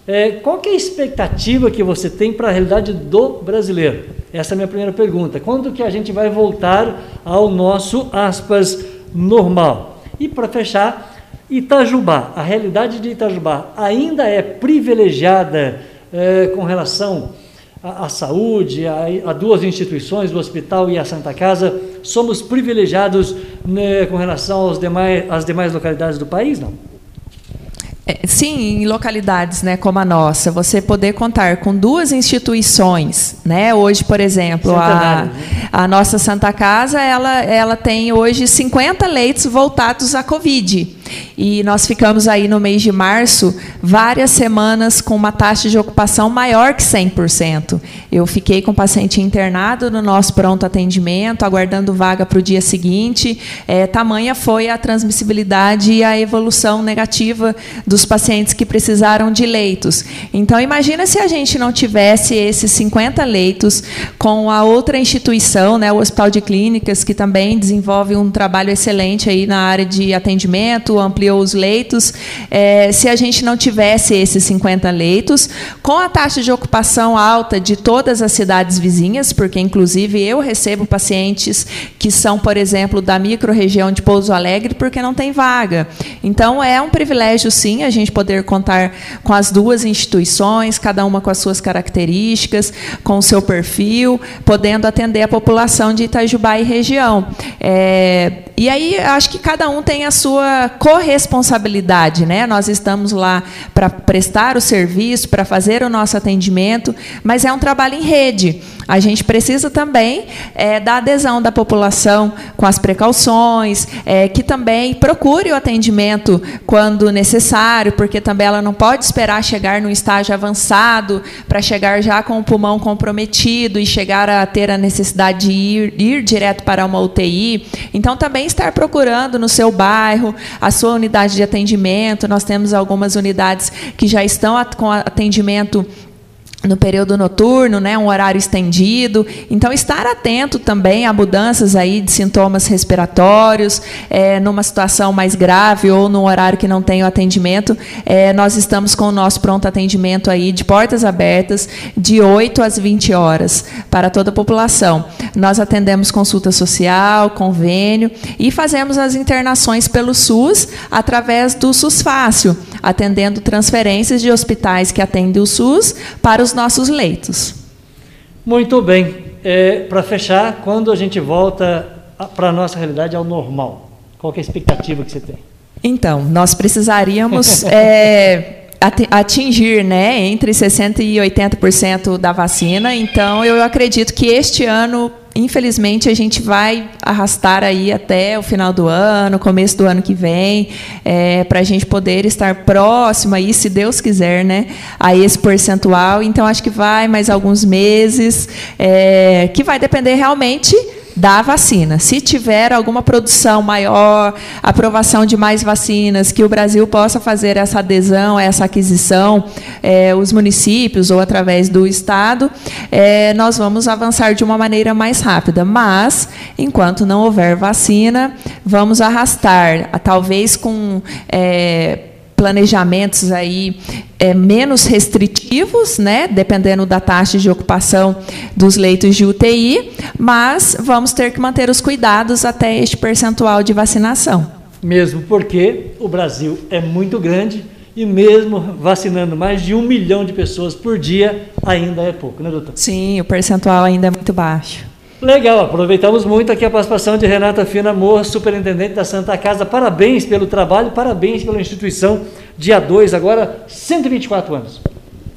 É, qual é a expectativa que você tem para a realidade do brasileiro? Essa é a minha primeira pergunta. Quando que a gente vai voltar ao nosso, aspas, normal? E para fechar, Itajubá, a realidade de Itajubá ainda é privilegiada é, com relação à, saúde, a, a, duas instituições, o hospital e a Santa Casa, somos privilegiados né, com relação aos demais, às demais localidades do país, não? É, sim, em localidades né, como a nossa, você poder contar com duas instituições. Né? Hoje, por exemplo, a, né? a nossa Santa Casa ela, ela tem hoje 50 leitos voltados à Covid. E nós ficamos aí no mês de março várias semanas com uma taxa de ocupação maior que 100%. Eu fiquei com o paciente internado no nosso pronto atendimento, aguardando vaga para o dia seguinte. É, tamanha foi a transmissibilidade e a evolução negativa dos pacientes que precisaram de leitos. Então, imagina se a gente não tivesse esses 50 leitos com a outra instituição, né, o Hospital de Clínicas, que também desenvolve um trabalho excelente aí na área de atendimento, ampliou os leitos. É, se a gente não tivesse esses 50 leitos, com a taxa de ocupação alta de todas as cidades vizinhas, porque inclusive eu recebo pacientes que são, por exemplo, da microrregião de Pouso Alegre, porque não tem vaga. Então é um privilégio sim a gente poder contar com as duas instituições, cada uma com as suas características, com o seu perfil, podendo atender a população de Itajubá e região. É, e aí acho que cada um tem a sua corresponsabilidade, né? Nós estamos lá para prestar o serviço, para fazer o nosso atendimento, mas é um trabalho em rede. A gente precisa também é, da adesão da população com as precauções, é, que também procure o atendimento quando necessário, porque também ela não pode esperar chegar no estágio avançado para chegar já com o pulmão comprometido e chegar a ter a necessidade de ir, ir direto para uma UTI. Então, também estar procurando no seu bairro a sua unidade de atendimento. Nós temos algumas unidades que já estão com atendimento no período noturno, né, um horário estendido. Então, estar atento também a mudanças aí de sintomas respiratórios, é, numa situação mais grave ou num horário que não tem o atendimento, é, nós estamos com o nosso pronto atendimento aí de portas abertas, de 8 às 20 horas, para toda a população. Nós atendemos consulta social, convênio e fazemos as internações pelo SUS através do SUS Fácil, atendendo transferências de hospitais que atendem o SUS para os nossos leitos. Muito bem. É, Para fechar, quando a gente volta para a nossa realidade ao normal? Qual é a expectativa que você tem? Então, nós precisaríamos é, atingir né, entre 60% e 80% da vacina. Então, eu acredito que este ano infelizmente, a gente vai arrastar aí até o final do ano, começo do ano que vem, é, para a gente poder estar próximo aí, se Deus quiser, né, a esse percentual. Então, acho que vai mais alguns meses, é, que vai depender realmente da vacina. Se tiver alguma produção maior, aprovação de mais vacinas, que o Brasil possa fazer essa adesão, essa aquisição, é, os municípios ou através do Estado, é, nós vamos avançar de uma maneira mais rápida. Mas, enquanto não houver vacina, vamos arrastar, talvez com. É, planejamentos aí é, menos restritivos, né, dependendo da taxa de ocupação dos leitos de UTI, mas vamos ter que manter os cuidados até este percentual de vacinação. Mesmo porque o Brasil é muito grande e mesmo vacinando mais de um milhão de pessoas por dia, ainda é pouco, né, doutor? Sim, o percentual ainda é muito baixo. Legal, aproveitamos muito aqui a participação de Renata Fina Moura, superintendente da Santa Casa. Parabéns pelo trabalho, parabéns pela instituição. Dia 2, agora 124 anos.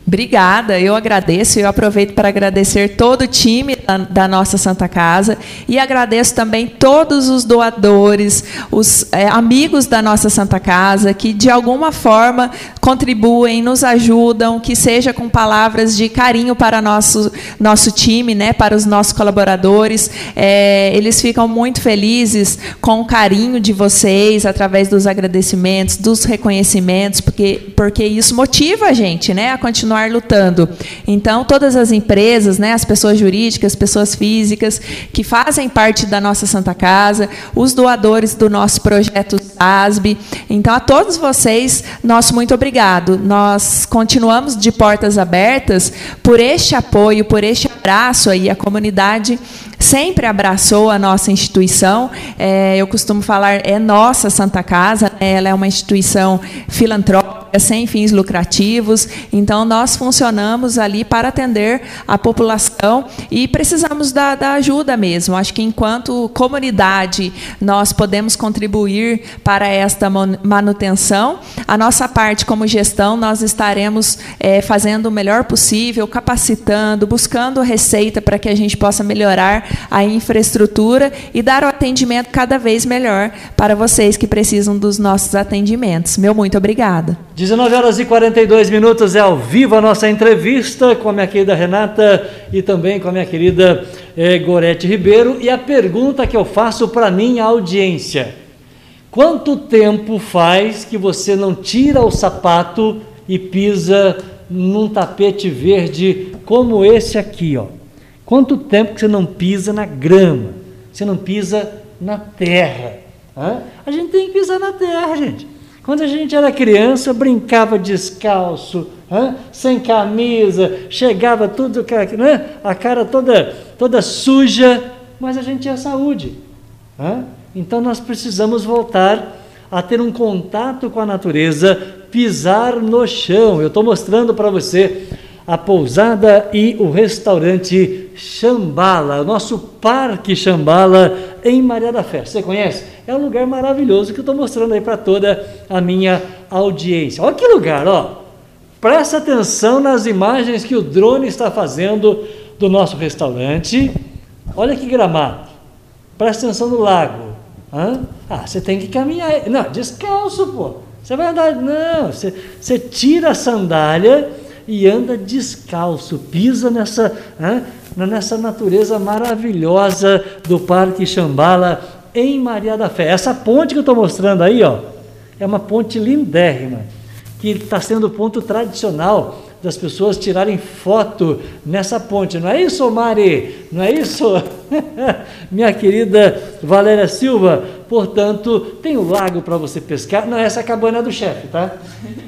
Obrigada, eu agradeço. Eu aproveito para agradecer todo o time da, da nossa Santa Casa e agradeço também todos os doadores, os é, amigos da nossa Santa Casa que de alguma forma contribuem, nos ajudam, que seja com palavras de carinho para nosso nosso time, né, para os nossos colaboradores. É, eles ficam muito felizes com o carinho de vocês através dos agradecimentos, dos reconhecimentos, porque porque isso motiva a gente, né, a continuar continuar lutando. Então, todas as empresas, né, as pessoas jurídicas, pessoas físicas que fazem parte da nossa Santa Casa, os doadores do nosso projeto SASB. Então, a todos vocês, nosso muito obrigado. Nós continuamos de portas abertas por este apoio, por este abraço aí à comunidade sempre abraçou a nossa instituição. É, eu costumo falar, é nossa Santa Casa, né? ela é uma instituição filantrópica, sem fins lucrativos. Então, nós funcionamos ali para atender a população e precisamos da, da ajuda mesmo. Acho que, enquanto comunidade, nós podemos contribuir para esta manutenção. A nossa parte, como gestão, nós estaremos é, fazendo o melhor possível, capacitando, buscando receita para que a gente possa melhorar a infraestrutura e dar o atendimento cada vez melhor para vocês que precisam dos nossos atendimentos. Meu muito obrigada. 19 horas e 42 minutos é ao vivo a nossa entrevista com a minha querida Renata e também com a minha querida eh, Gorete Ribeiro. E a pergunta que eu faço para minha audiência: quanto tempo faz que você não tira o sapato e pisa num tapete verde como esse aqui, ó? Quanto tempo que você não pisa na grama? Você não pisa na terra? Hã? A gente tem que pisar na terra, gente. Quando a gente era criança, brincava descalço, hã? sem camisa, chegava tudo, né? a cara toda, toda suja, mas a gente tinha saúde. Hã? Então nós precisamos voltar a ter um contato com a natureza, pisar no chão. Eu estou mostrando para você a pousada e o restaurante Chambala, o nosso Parque Chambala em Maria da Fé. Você conhece? É um lugar maravilhoso que eu estou mostrando aí para toda a minha audiência. Olha que lugar, ó. Presta atenção nas imagens que o drone está fazendo do nosso restaurante. Olha que gramado. Presta atenção no lago. Hã? Ah, você tem que caminhar. Não, descalço, pô. Você vai andar. Não, você, você tira a sandália e anda descalço, pisa nessa, né, nessa natureza maravilhosa do Parque Xambala em Maria da Fé. Essa ponte que eu estou mostrando aí, ó, é uma ponte lindérrima, que está sendo ponto tradicional das pessoas tirarem foto nessa ponte. Não é isso, Mari? Não é isso? Minha querida Valéria Silva. Portanto, tem um lago para você pescar. Não, essa é a cabana do chefe, tá?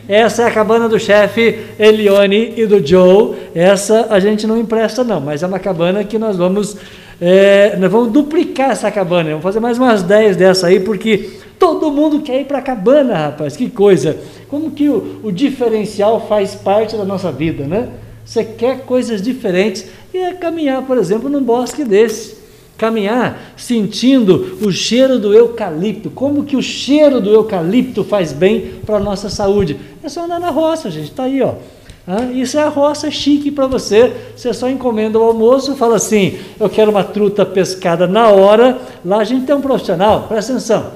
Essa é a cabana do chefe Elione e do Joe. Essa a gente não empresta, não, mas é uma cabana que nós vamos. É, nós vamos duplicar essa cabana. Vamos fazer mais umas 10 dessa aí, porque todo mundo quer ir para a cabana, rapaz. Que coisa. Como que o, o diferencial faz parte da nossa vida, né? Você quer coisas diferentes e é caminhar, por exemplo, num bosque desse caminhar sentindo o cheiro do eucalipto. Como que o cheiro do eucalipto faz bem para a nossa saúde? É só andar na roça, gente. Está aí, ó. Ah, isso é a roça chique para você. Você só encomenda o almoço, fala assim: eu quero uma truta pescada na hora. Lá a gente tem um profissional, presta atenção.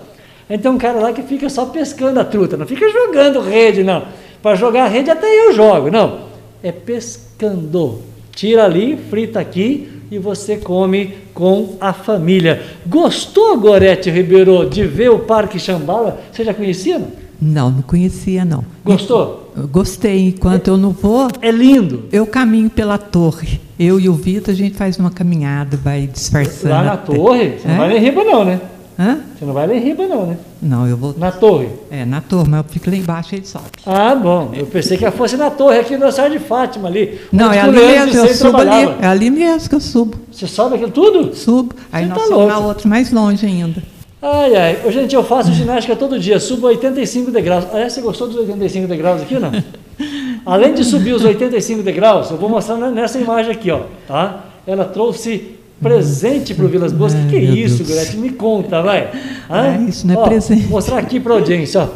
Então um cara lá que fica só pescando a truta, não fica jogando rede, não. Para jogar rede até eu jogo, não. É pescando. Tira ali, frita aqui, e você come com a família. Gostou, Gorete Ribeiro, de ver o Parque Chambala? Você já conhecia? Não, não, conhecia, não. Gostou? Eu gostei. Enquanto é, eu não vou. É lindo. Eu caminho pela torre. Eu e o Vitor, a gente faz uma caminhada, vai disfarçando. Lá na torre? Você é? não vai nem riba, não, né? Hã? Você não vai lá em riba, não, né? Não, eu vou. Na torre? É, na torre, mas eu fico lá embaixo e ele sobe. Ah, bom. Eu pensei que fosse na torre aqui no Sá de Fátima ali. Não, é ali mesmo, eu subo ali. É ali mesmo que eu subo. Você sobe aquilo tudo? Subo. Aí Você nós tá somos na outra mais longe ainda. Ai, ai. Ô, gente, eu faço ginástica todo dia, subo 85 degraus. Aliás, você gostou dos 85 degraus aqui, não? Além de subir os 85 degraus, eu vou mostrar nessa imagem aqui, ó. Tá? Ela trouxe Presente para o Vilas Boas? O que, que, é isso, Gorete? Me conta, vai. É, isso não é ó, presente. Mostrar aqui para a audiência. Ó.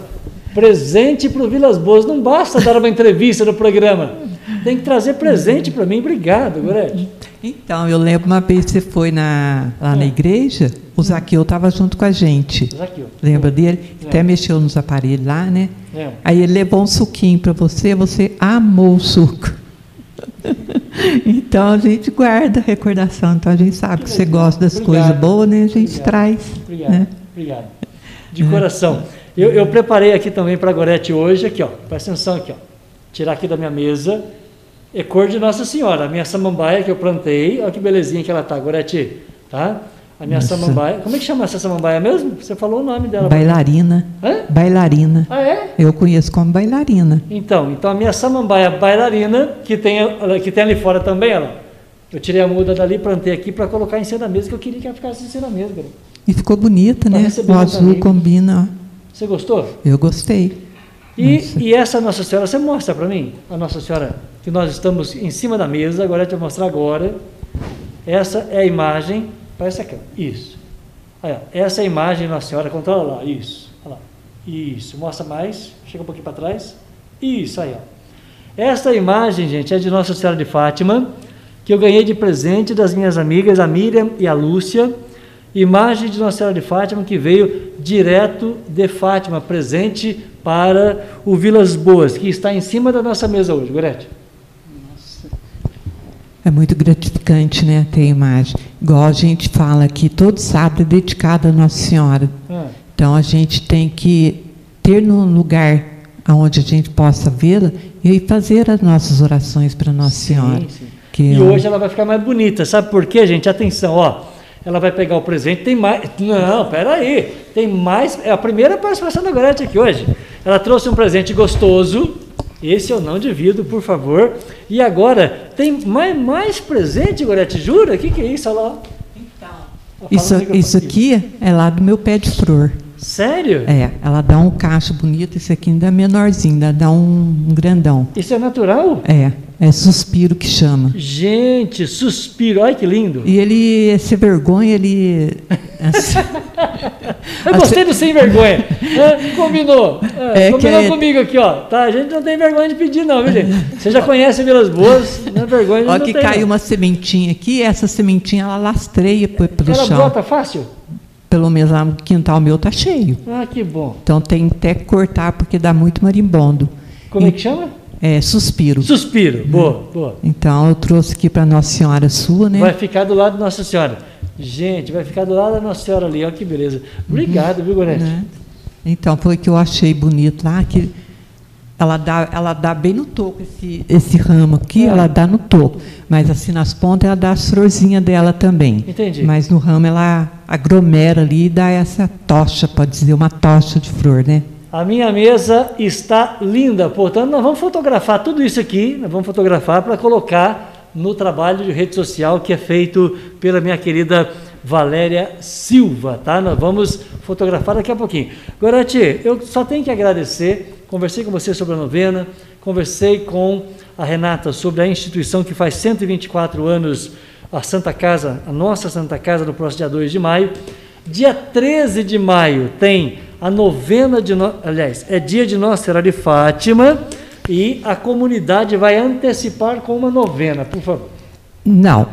Presente para o Vilas Boas. Não basta dar uma entrevista no programa. Tem que trazer presente para mim. Obrigado, Gorete. Então, eu lembro uma vez que você foi na, lá é. na igreja, o Zaqueu estava junto com a gente. Zaqueu. Lembra dele? É. Até mexeu nos aparelhos lá, né? É. Aí ele levou um suquinho para você, você amou o suco. então a gente guarda a recordação. Então a gente sabe que você gosta das Obrigado. coisas boas, né? A gente Obrigado. traz. Obrigado. Né? Obrigado. De coração. Eu, eu preparei aqui também para a Gorete hoje, aqui, ó. Presta atenção aqui, ó. Tirar aqui da minha mesa. É cor de Nossa Senhora, a minha samambaia que eu plantei. Olha que belezinha que ela tá, Gorete. Tá? A minha Nossa. samambaia. Como é que chama essa samambaia mesmo? Você falou o nome dela. Bailarina. Hã? Bailarina. Ah, é? Eu conheço como bailarina. Então, então a minha samambaia bailarina, que tem, que tem ali fora também, ela. Eu tirei a muda dali, plantei aqui para colocar em cima da mesa, que eu queria que ela ficasse em cima da mesa. Cara. E ficou bonita, pra né? O azul combina. Você gostou? Eu gostei. E, e, essa Nossa Senhora, você mostra para mim? A Nossa Senhora, que nós estamos em cima da mesa, agora eu te mostrar agora. Essa é a imagem Parece aqui, isso. Ó, essa é a imagem Nossa Senhora, controla lá, isso. Olha lá. Isso, mostra mais, chega um pouquinho para trás. Isso aí, ó. Esta imagem, gente, é de Nossa Senhora de Fátima, que eu ganhei de presente das minhas amigas, a Miriam e a Lúcia. Imagem de Nossa Senhora de Fátima que veio direto de Fátima, presente para o Vilas Boas, que está em cima da nossa mesa hoje, Gorete. É muito gratificante, né, ter a imagem. Igual a gente fala aqui, todo sábado é dedicado a Nossa Senhora. É. Então a gente tem que ter num lugar onde a gente possa vê-la e fazer as nossas orações para Nossa sim, Senhora. Sim. e é hoje ela vai ficar mais bonita. Sabe por quê, gente? Atenção, ó. Ela vai pegar o presente, tem mais. Não, peraí. Tem mais. É a primeira participação da Gorete aqui hoje. Ela trouxe um presente gostoso esse eu não divido, por favor. E agora, tem mais, mais presente, Gorete? Jura? O que, que é isso? Olha lá. Então. Isso, isso aqui é lá do meu pé de flor. Sério? É, ela dá um cacho bonito, esse aqui ainda é menorzinho, ainda dá um, um grandão. Isso é natural? É, é suspiro que chama. Gente, suspiro, olha que lindo. E ele, sem vergonha, ele. Eu gostei do sem vergonha. É, combinou. É, é combinou é... comigo aqui, ó. Tá, a gente não tem vergonha de pedir, não, viu, gente? Você já conhece Vilas Boas, não é vergonha. Olha que caiu uma sementinha aqui, essa sementinha ela lastreia pelo ela chão. Ela brota fácil? Pelo menos lá no quintal meu tá cheio. Ah, que bom. Então tem até que cortar porque dá muito marimbondo. Como e, é que chama? É, suspiro. Suspiro, boa, boa. Então eu trouxe aqui para Nossa Senhora sua, né? Vai ficar do lado da Nossa Senhora. Gente, vai ficar do lado da Nossa Senhora ali, olha que beleza. Obrigado, uhum, viu, Gorete? Né? Então foi que eu achei bonito lá, que ela dá, ela dá bem no topo, esse, esse ramo aqui, é. ela dá no topo. Mas assim nas pontas ela dá as florzinhas dela também. Entendi. Mas no ramo ela agromera ali e dá essa tocha, pode dizer, uma tocha de flor, né? A minha mesa está linda, portanto, nós vamos fotografar tudo isso aqui, nós vamos fotografar para colocar no trabalho de rede social que é feito pela minha querida Valéria Silva, tá? Nós vamos fotografar daqui a pouquinho. Gorete, eu só tenho que agradecer, conversei com você sobre a novena, conversei com a Renata sobre a instituição que faz 124 anos, a Santa Casa, a nossa Santa Casa, no próximo dia 2 de maio. Dia 13 de maio tem a novena de, no... aliás, é dia de Nossa Senhora de Fátima e a comunidade vai antecipar com uma novena, por favor. Não,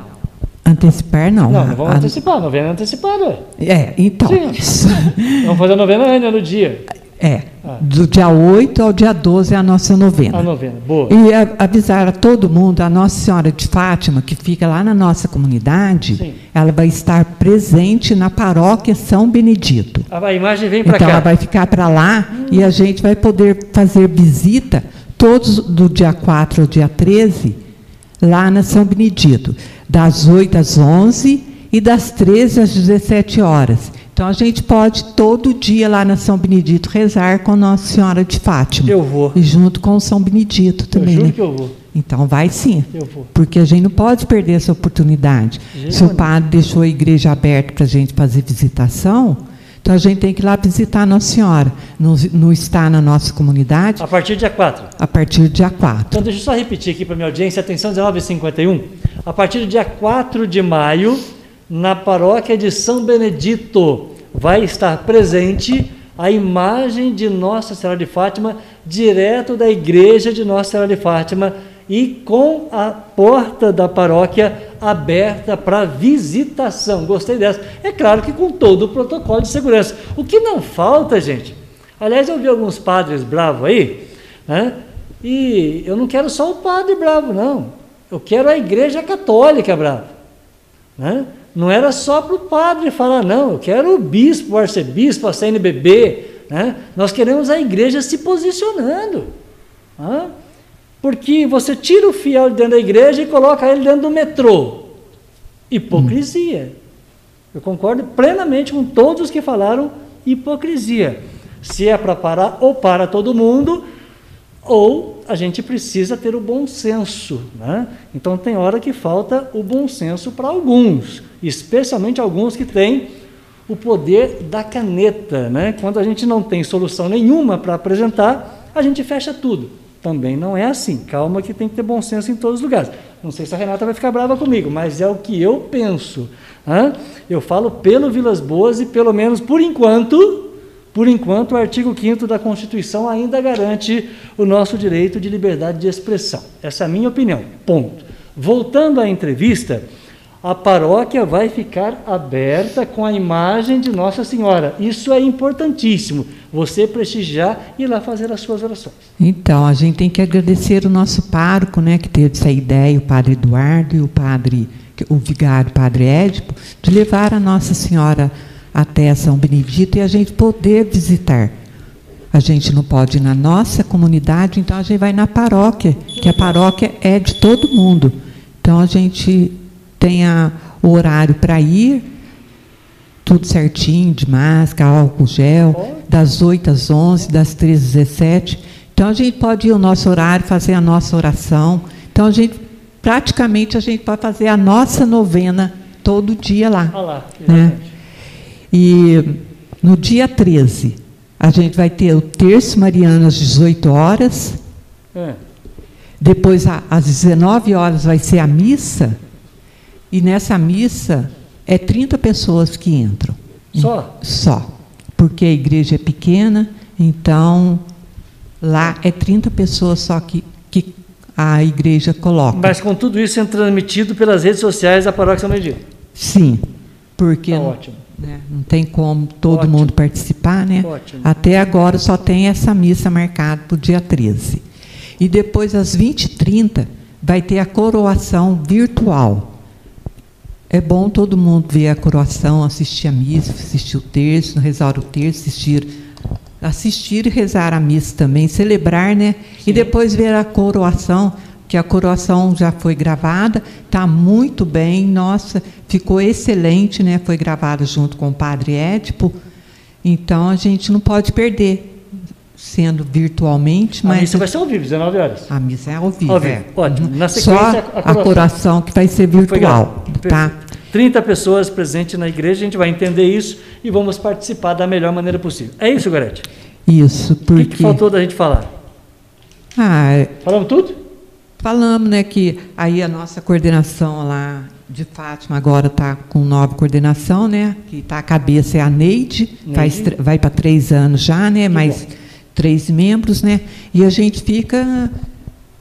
antecipar não. Não, não vamos a... antecipar, a novena é antecipada. É, então. Sim. vamos fazer a novena ainda no dia. É, ah. do dia 8 ao dia 12 é a nossa novena. A novena, boa. E avisar a todo mundo, a Nossa Senhora de Fátima, que fica lá na nossa comunidade, Sim. ela vai estar presente na paróquia São Benedito. A imagem vem para então, cá. Então ela vai ficar para lá hum. e a gente vai poder fazer visita todos do dia 4 ao dia 13, lá na São Benedito, das 8 às 11 e das 13 às 17 horas. Então a gente pode todo dia lá na São Benedito rezar com Nossa Senhora de Fátima. Eu vou. E junto com São Benedito também. Eu juro né? que eu vou. Então vai sim. Eu vou. Porque a gente não pode perder essa oportunidade. Se o padre deixou a igreja aberta para a gente fazer visitação, então a gente tem que ir lá visitar a Nossa Senhora. Não, não está na nossa comunidade. A partir do dia 4. A partir do dia 4. Então deixa eu só repetir aqui para minha audiência, atenção 19h51. A partir do dia 4 de maio na paróquia de São Benedito vai estar presente a imagem de Nossa Senhora de Fátima direto da igreja de Nossa Senhora de Fátima e com a porta da paróquia aberta para visitação. Gostei dessa. É claro que com todo o protocolo de segurança. O que não falta, gente. Aliás, eu vi alguns padres bravos aí, né? E eu não quero só o padre bravo, não. Eu quero a igreja católica brava. Né? Não era só para o padre falar, não, eu quero o bispo, o arcebispo, a CNBB. Né? Nós queremos a igreja se posicionando. Né? Porque você tira o fiel de dentro da igreja e coloca ele dentro do metrô. Hipocrisia. Eu concordo plenamente com todos que falaram hipocrisia. Se é para parar ou para todo mundo, ou a gente precisa ter o bom senso. Né? Então tem hora que falta o bom senso para alguns, especialmente alguns que têm o poder da caneta. Né? Quando a gente não tem solução nenhuma para apresentar, a gente fecha tudo. Também não é assim. Calma que tem que ter bom senso em todos os lugares. Não sei se a Renata vai ficar brava comigo, mas é o que eu penso. Né? Eu falo pelo Vilas Boas e pelo menos por enquanto por enquanto, o artigo 5 da Constituição ainda garante o nosso direito de liberdade de expressão. Essa é a minha opinião. Ponto. Voltando à entrevista, a paróquia vai ficar aberta com a imagem de Nossa Senhora. Isso é importantíssimo. Você prestigiar e ir lá fazer as suas orações. Então, a gente tem que agradecer o nosso pároco, né, que teve essa ideia, o padre Eduardo e o padre, o vigário, o padre Édipo, de levar a Nossa Senhora até São Benedito e a gente poder visitar. A gente não pode ir na nossa comunidade, então a gente vai na paróquia, que a paróquia é de todo mundo. Então a gente tem a, o horário para ir, tudo certinho, de máscara, álcool gel, das 8 às 11, das 13 às 17. Então a gente pode ir ao nosso horário, fazer a nossa oração. Então a gente, praticamente, a gente pode fazer a nossa novena todo dia lá. Olá, né? E no dia 13, a gente vai ter o terço mariano às 18 horas. É. Depois, às 19 horas, vai ser a missa. E nessa missa, é 30 pessoas que entram. Só? Só. Porque a igreja é pequena, então lá é 30 pessoas só que, que a igreja coloca. Mas com tudo isso sendo transmitido pelas redes sociais da Paróquia São Benedito? Sim. Porque tá ótimo né? Não tem como todo Ótimo. mundo participar, né? Ótimo. Até agora só tem essa missa marcada para o dia 13. E depois, às 20h30, vai ter a coroação virtual. É bom todo mundo ver a coroação, assistir a missa, assistir o terço, rezar o terço, assistir assistir e rezar a missa também, celebrar, né? Sim. E depois ver a coroação, que a coroação já foi gravada, está muito bem, nossa, ficou excelente, né? Foi gravada junto com o padre Édipo. Então a gente não pode perder sendo virtualmente, mas... A missa vai ser ao vivo, 19 horas. A missa é ao vivo, ao vivo. É. Ótimo. Na sequência, Só a coração, a coração que vai ser virtual, tá? 30 pessoas presentes na igreja, a gente vai entender isso e vamos participar da melhor maneira possível. É isso, Gorete? Isso, porque... O que, que faltou da gente falar? Ah, é... Falamos tudo? Falamos, né, que aí a nossa coordenação lá de Fátima agora está com nova coordenação, né? Que está a cabeça é a Neide, Neide. vai para três anos já, né? Que mas bom três membros, né? E a gente fica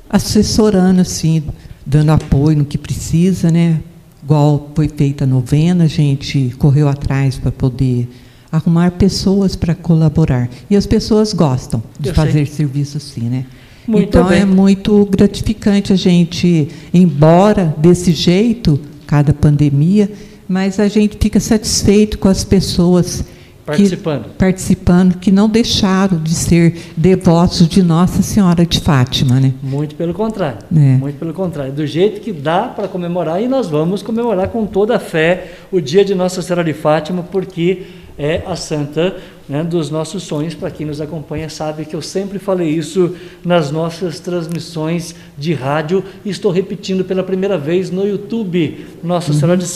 assessorando, assim, dando apoio no que precisa, né? Igual foi feita a novena, a gente correu atrás para poder arrumar pessoas para colaborar. E as pessoas gostam de Eu fazer sei. serviço assim, né? Muito então bem. é muito gratificante a gente, embora desse jeito, cada pandemia, mas a gente fica satisfeito com as pessoas Participando. Que, participando, que não deixaram de ser devotos de Nossa Senhora de Fátima. Né? Muito pelo contrário. É. Muito pelo contrário. Do jeito que dá para comemorar, e nós vamos comemorar com toda a fé o dia de Nossa Senhora de Fátima, porque é a santa né, dos nossos sonhos. Para quem nos acompanha, sabe que eu sempre falei isso nas nossas transmissões de rádio e estou repetindo pela primeira vez no YouTube. Nossa uhum. Senhora de,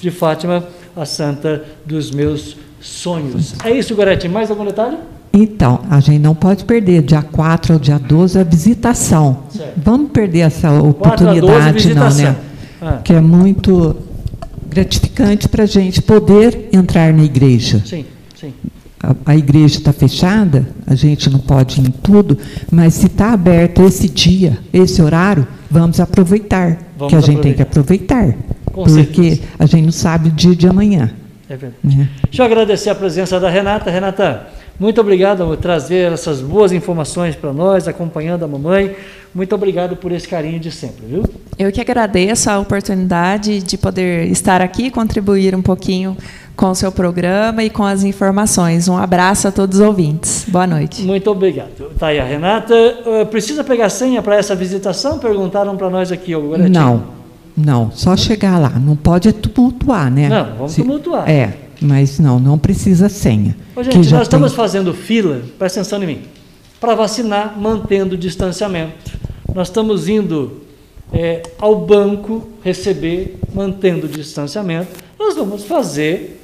de Fátima, a santa dos meus sonhos. É isso, Gorete. Mais algum detalhe? Então, a gente não pode perder dia 4 ou dia 12 a visitação. Certo. Vamos perder essa oportunidade, não, né? Ah. Que é muito gratificante para a gente poder entrar na igreja. Sim, sim. A, a igreja está fechada, a gente não pode ir em tudo, mas se está aberto esse dia, esse horário, vamos aproveitar. Vamos que a gente aproveitar. tem que aproveitar. Com porque certeza. a gente não sabe o dia de amanhã. É verdade. Uhum. Deixa eu agradecer a presença da Renata. Renata, muito obrigado por trazer essas boas informações para nós, acompanhando a mamãe. Muito obrigado por esse carinho de sempre, viu? Eu que agradeço a oportunidade de poder estar aqui e contribuir um pouquinho com o seu programa e com as informações. Um abraço a todos os ouvintes. Boa noite. Muito obrigado. Tá aí a Renata. Uh, precisa pegar senha para essa visitação? Perguntaram para nós aqui agora. Não. Não, só chegar lá. Não pode tumultuar, né? Não, vamos Se, tumultuar. É, mas não, não precisa senha. Ô, gente, nós tem... estamos fazendo fila, presta atenção em mim, para vacinar mantendo o distanciamento. Nós estamos indo é, ao banco receber mantendo o distanciamento. Nós vamos fazer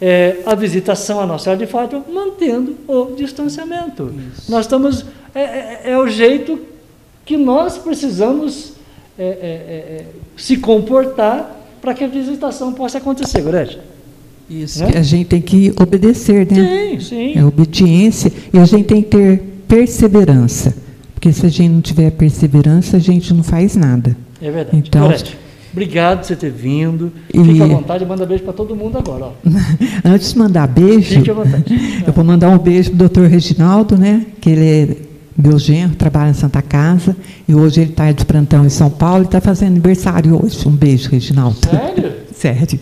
é, a visitação à Nossa Senhora de Fátima mantendo o distanciamento. Isso. Nós estamos. É, é, é o jeito que nós precisamos é, é, é, se comportar para que a visitação possa acontecer, Gorete. Isso, né? a gente tem que obedecer, né? Sim, sim. É obediência e a gente tem que ter perseverança. Porque se a gente não tiver perseverança, a gente não faz nada. É verdade. Então, obrigado por você ter vindo. E... Fique à vontade, manda beijo para todo mundo agora. Ó. Antes de mandar beijo, Fique à vontade. eu vou mandar um beijo para o doutor Reginaldo, né? Que ele é meu genro trabalha em Santa Casa e hoje ele está de plantão em São Paulo e está fazendo aniversário hoje. Um beijo, Reginaldo. Sério? Sério.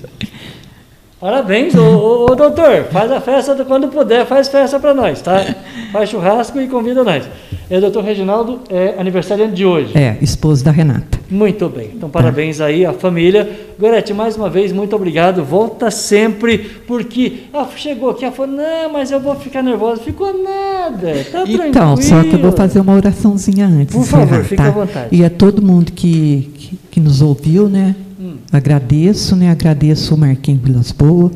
Parabéns, ô, ô, ô, doutor. Faz a festa quando puder, faz festa para nós, tá? Faz churrasco e convida nós. É, doutor Reginaldo é aniversário de hoje. É, esposo da Renata. Muito bem. Então, parabéns aí à família. Gorete, mais uma vez, muito obrigado. Volta sempre, porque ah, chegou aqui, ela falou, não, mas eu vou ficar nervosa. Ficou nada, tá Então, tranquilo. só que eu vou fazer uma oraçãozinha antes. Por favor, fique tá? à vontade. E a todo mundo que, que, que nos ouviu, né? Hum. Agradeço, né? Agradeço o Marquinhos Vilas Boas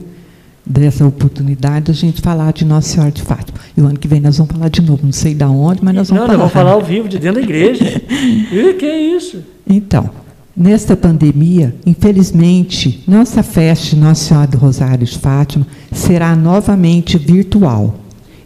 dessa oportunidade a gente falar de Nossa Senhora de Fátima. E o ano que vem nós vamos falar de novo, não sei de onde, mas nós vamos não, falar. Não, vamos falar ao vivo, de dentro da igreja. e que é isso? Então, nesta pandemia, infelizmente, nossa festa de Nossa Senhora do Rosário de Fátima será novamente virtual.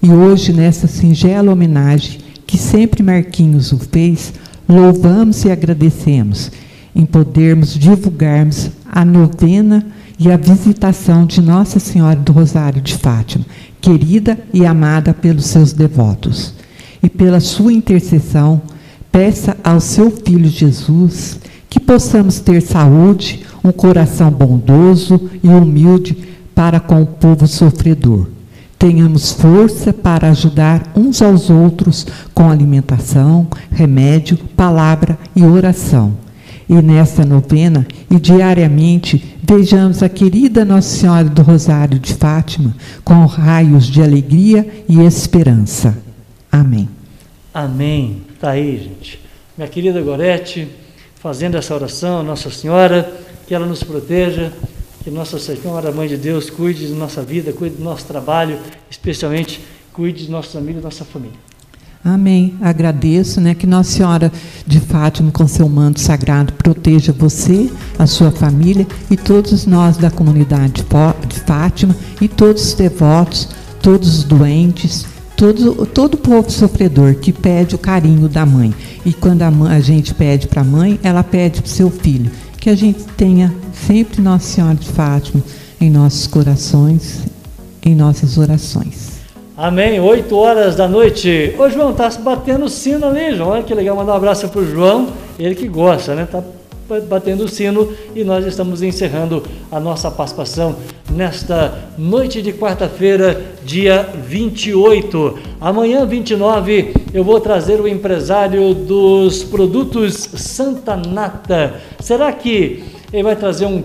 E hoje, nessa singela homenagem que sempre Marquinhos o fez, louvamos e agradecemos em podermos divulgarmos a novena e a visitação de Nossa Senhora do Rosário de Fátima, querida e amada pelos seus devotos. E pela sua intercessão, peça ao seu Filho Jesus que possamos ter saúde, um coração bondoso e humilde para com o povo sofredor. Tenhamos força para ajudar uns aos outros com alimentação, remédio, palavra e oração. E nesta novena e diariamente vejamos a querida Nossa Senhora do Rosário de Fátima com raios de alegria e esperança. Amém. Amém. Está aí, gente. Minha querida Gorete, fazendo essa oração, Nossa Senhora, que ela nos proteja, que Nossa Senhora, Mãe de Deus, cuide de nossa vida, cuide do nosso trabalho, especialmente cuide de nossos amigos, nossa família. Amém. Agradeço, né, que Nossa Senhora de Fátima, com seu manto sagrado, proteja você, a sua família e todos nós da comunidade de Fátima e todos os devotos, todos os doentes, todo, todo o povo sofredor que pede o carinho da mãe. E quando a, mãe, a gente pede para a mãe, ela pede para o seu filho. Que a gente tenha sempre Nossa Senhora de Fátima em nossos corações, em nossas orações. Amém. 8 horas da noite. Ô João, tá batendo o sino ali, João. Olha que legal. Mandar um abraço para o João, ele que gosta, né? Tá batendo o sino e nós estamos encerrando a nossa participação nesta noite de quarta-feira, dia 28. Amanhã, 29, eu vou trazer o empresário dos produtos Santa Nata. Será que ele vai trazer um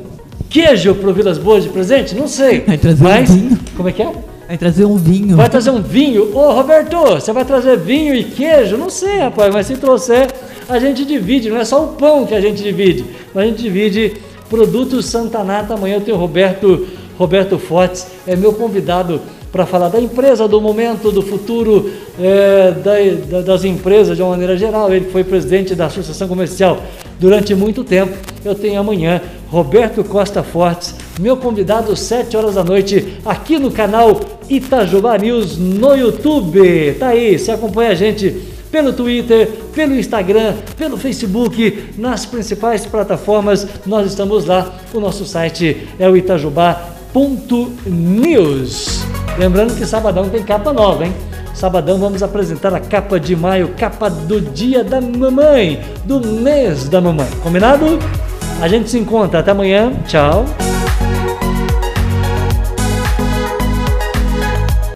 queijo para o Vilas Boas de presente? Não sei. Vai trazer Mas, um como é que é? Vai trazer um vinho. Vai trazer um vinho? Ô, Roberto, você vai trazer vinho e queijo? Não sei, rapaz, mas se trouxer, a gente divide. Não é só o pão que a gente divide, mas a gente divide produtos Santa Nata. Amanhã eu tenho o Roberto, Roberto Fortes, é meu convidado para falar da empresa, do momento, do futuro é, da, da, das empresas de uma maneira geral. Ele foi presidente da Associação Comercial durante muito tempo. Eu tenho amanhã Roberto Costa Fortes, meu convidado, 7 horas da noite, aqui no canal Itajuba News no YouTube. Tá aí, você acompanha a gente pelo Twitter, pelo Instagram, pelo Facebook, nas principais plataformas. Nós estamos lá. O nosso site é o itajubá.news. Lembrando que sabadão tem capa nova, hein? Sabadão vamos apresentar a capa de maio, capa do dia da mamãe, do mês da mamãe. Combinado? A gente se encontra. Até amanhã. Tchau.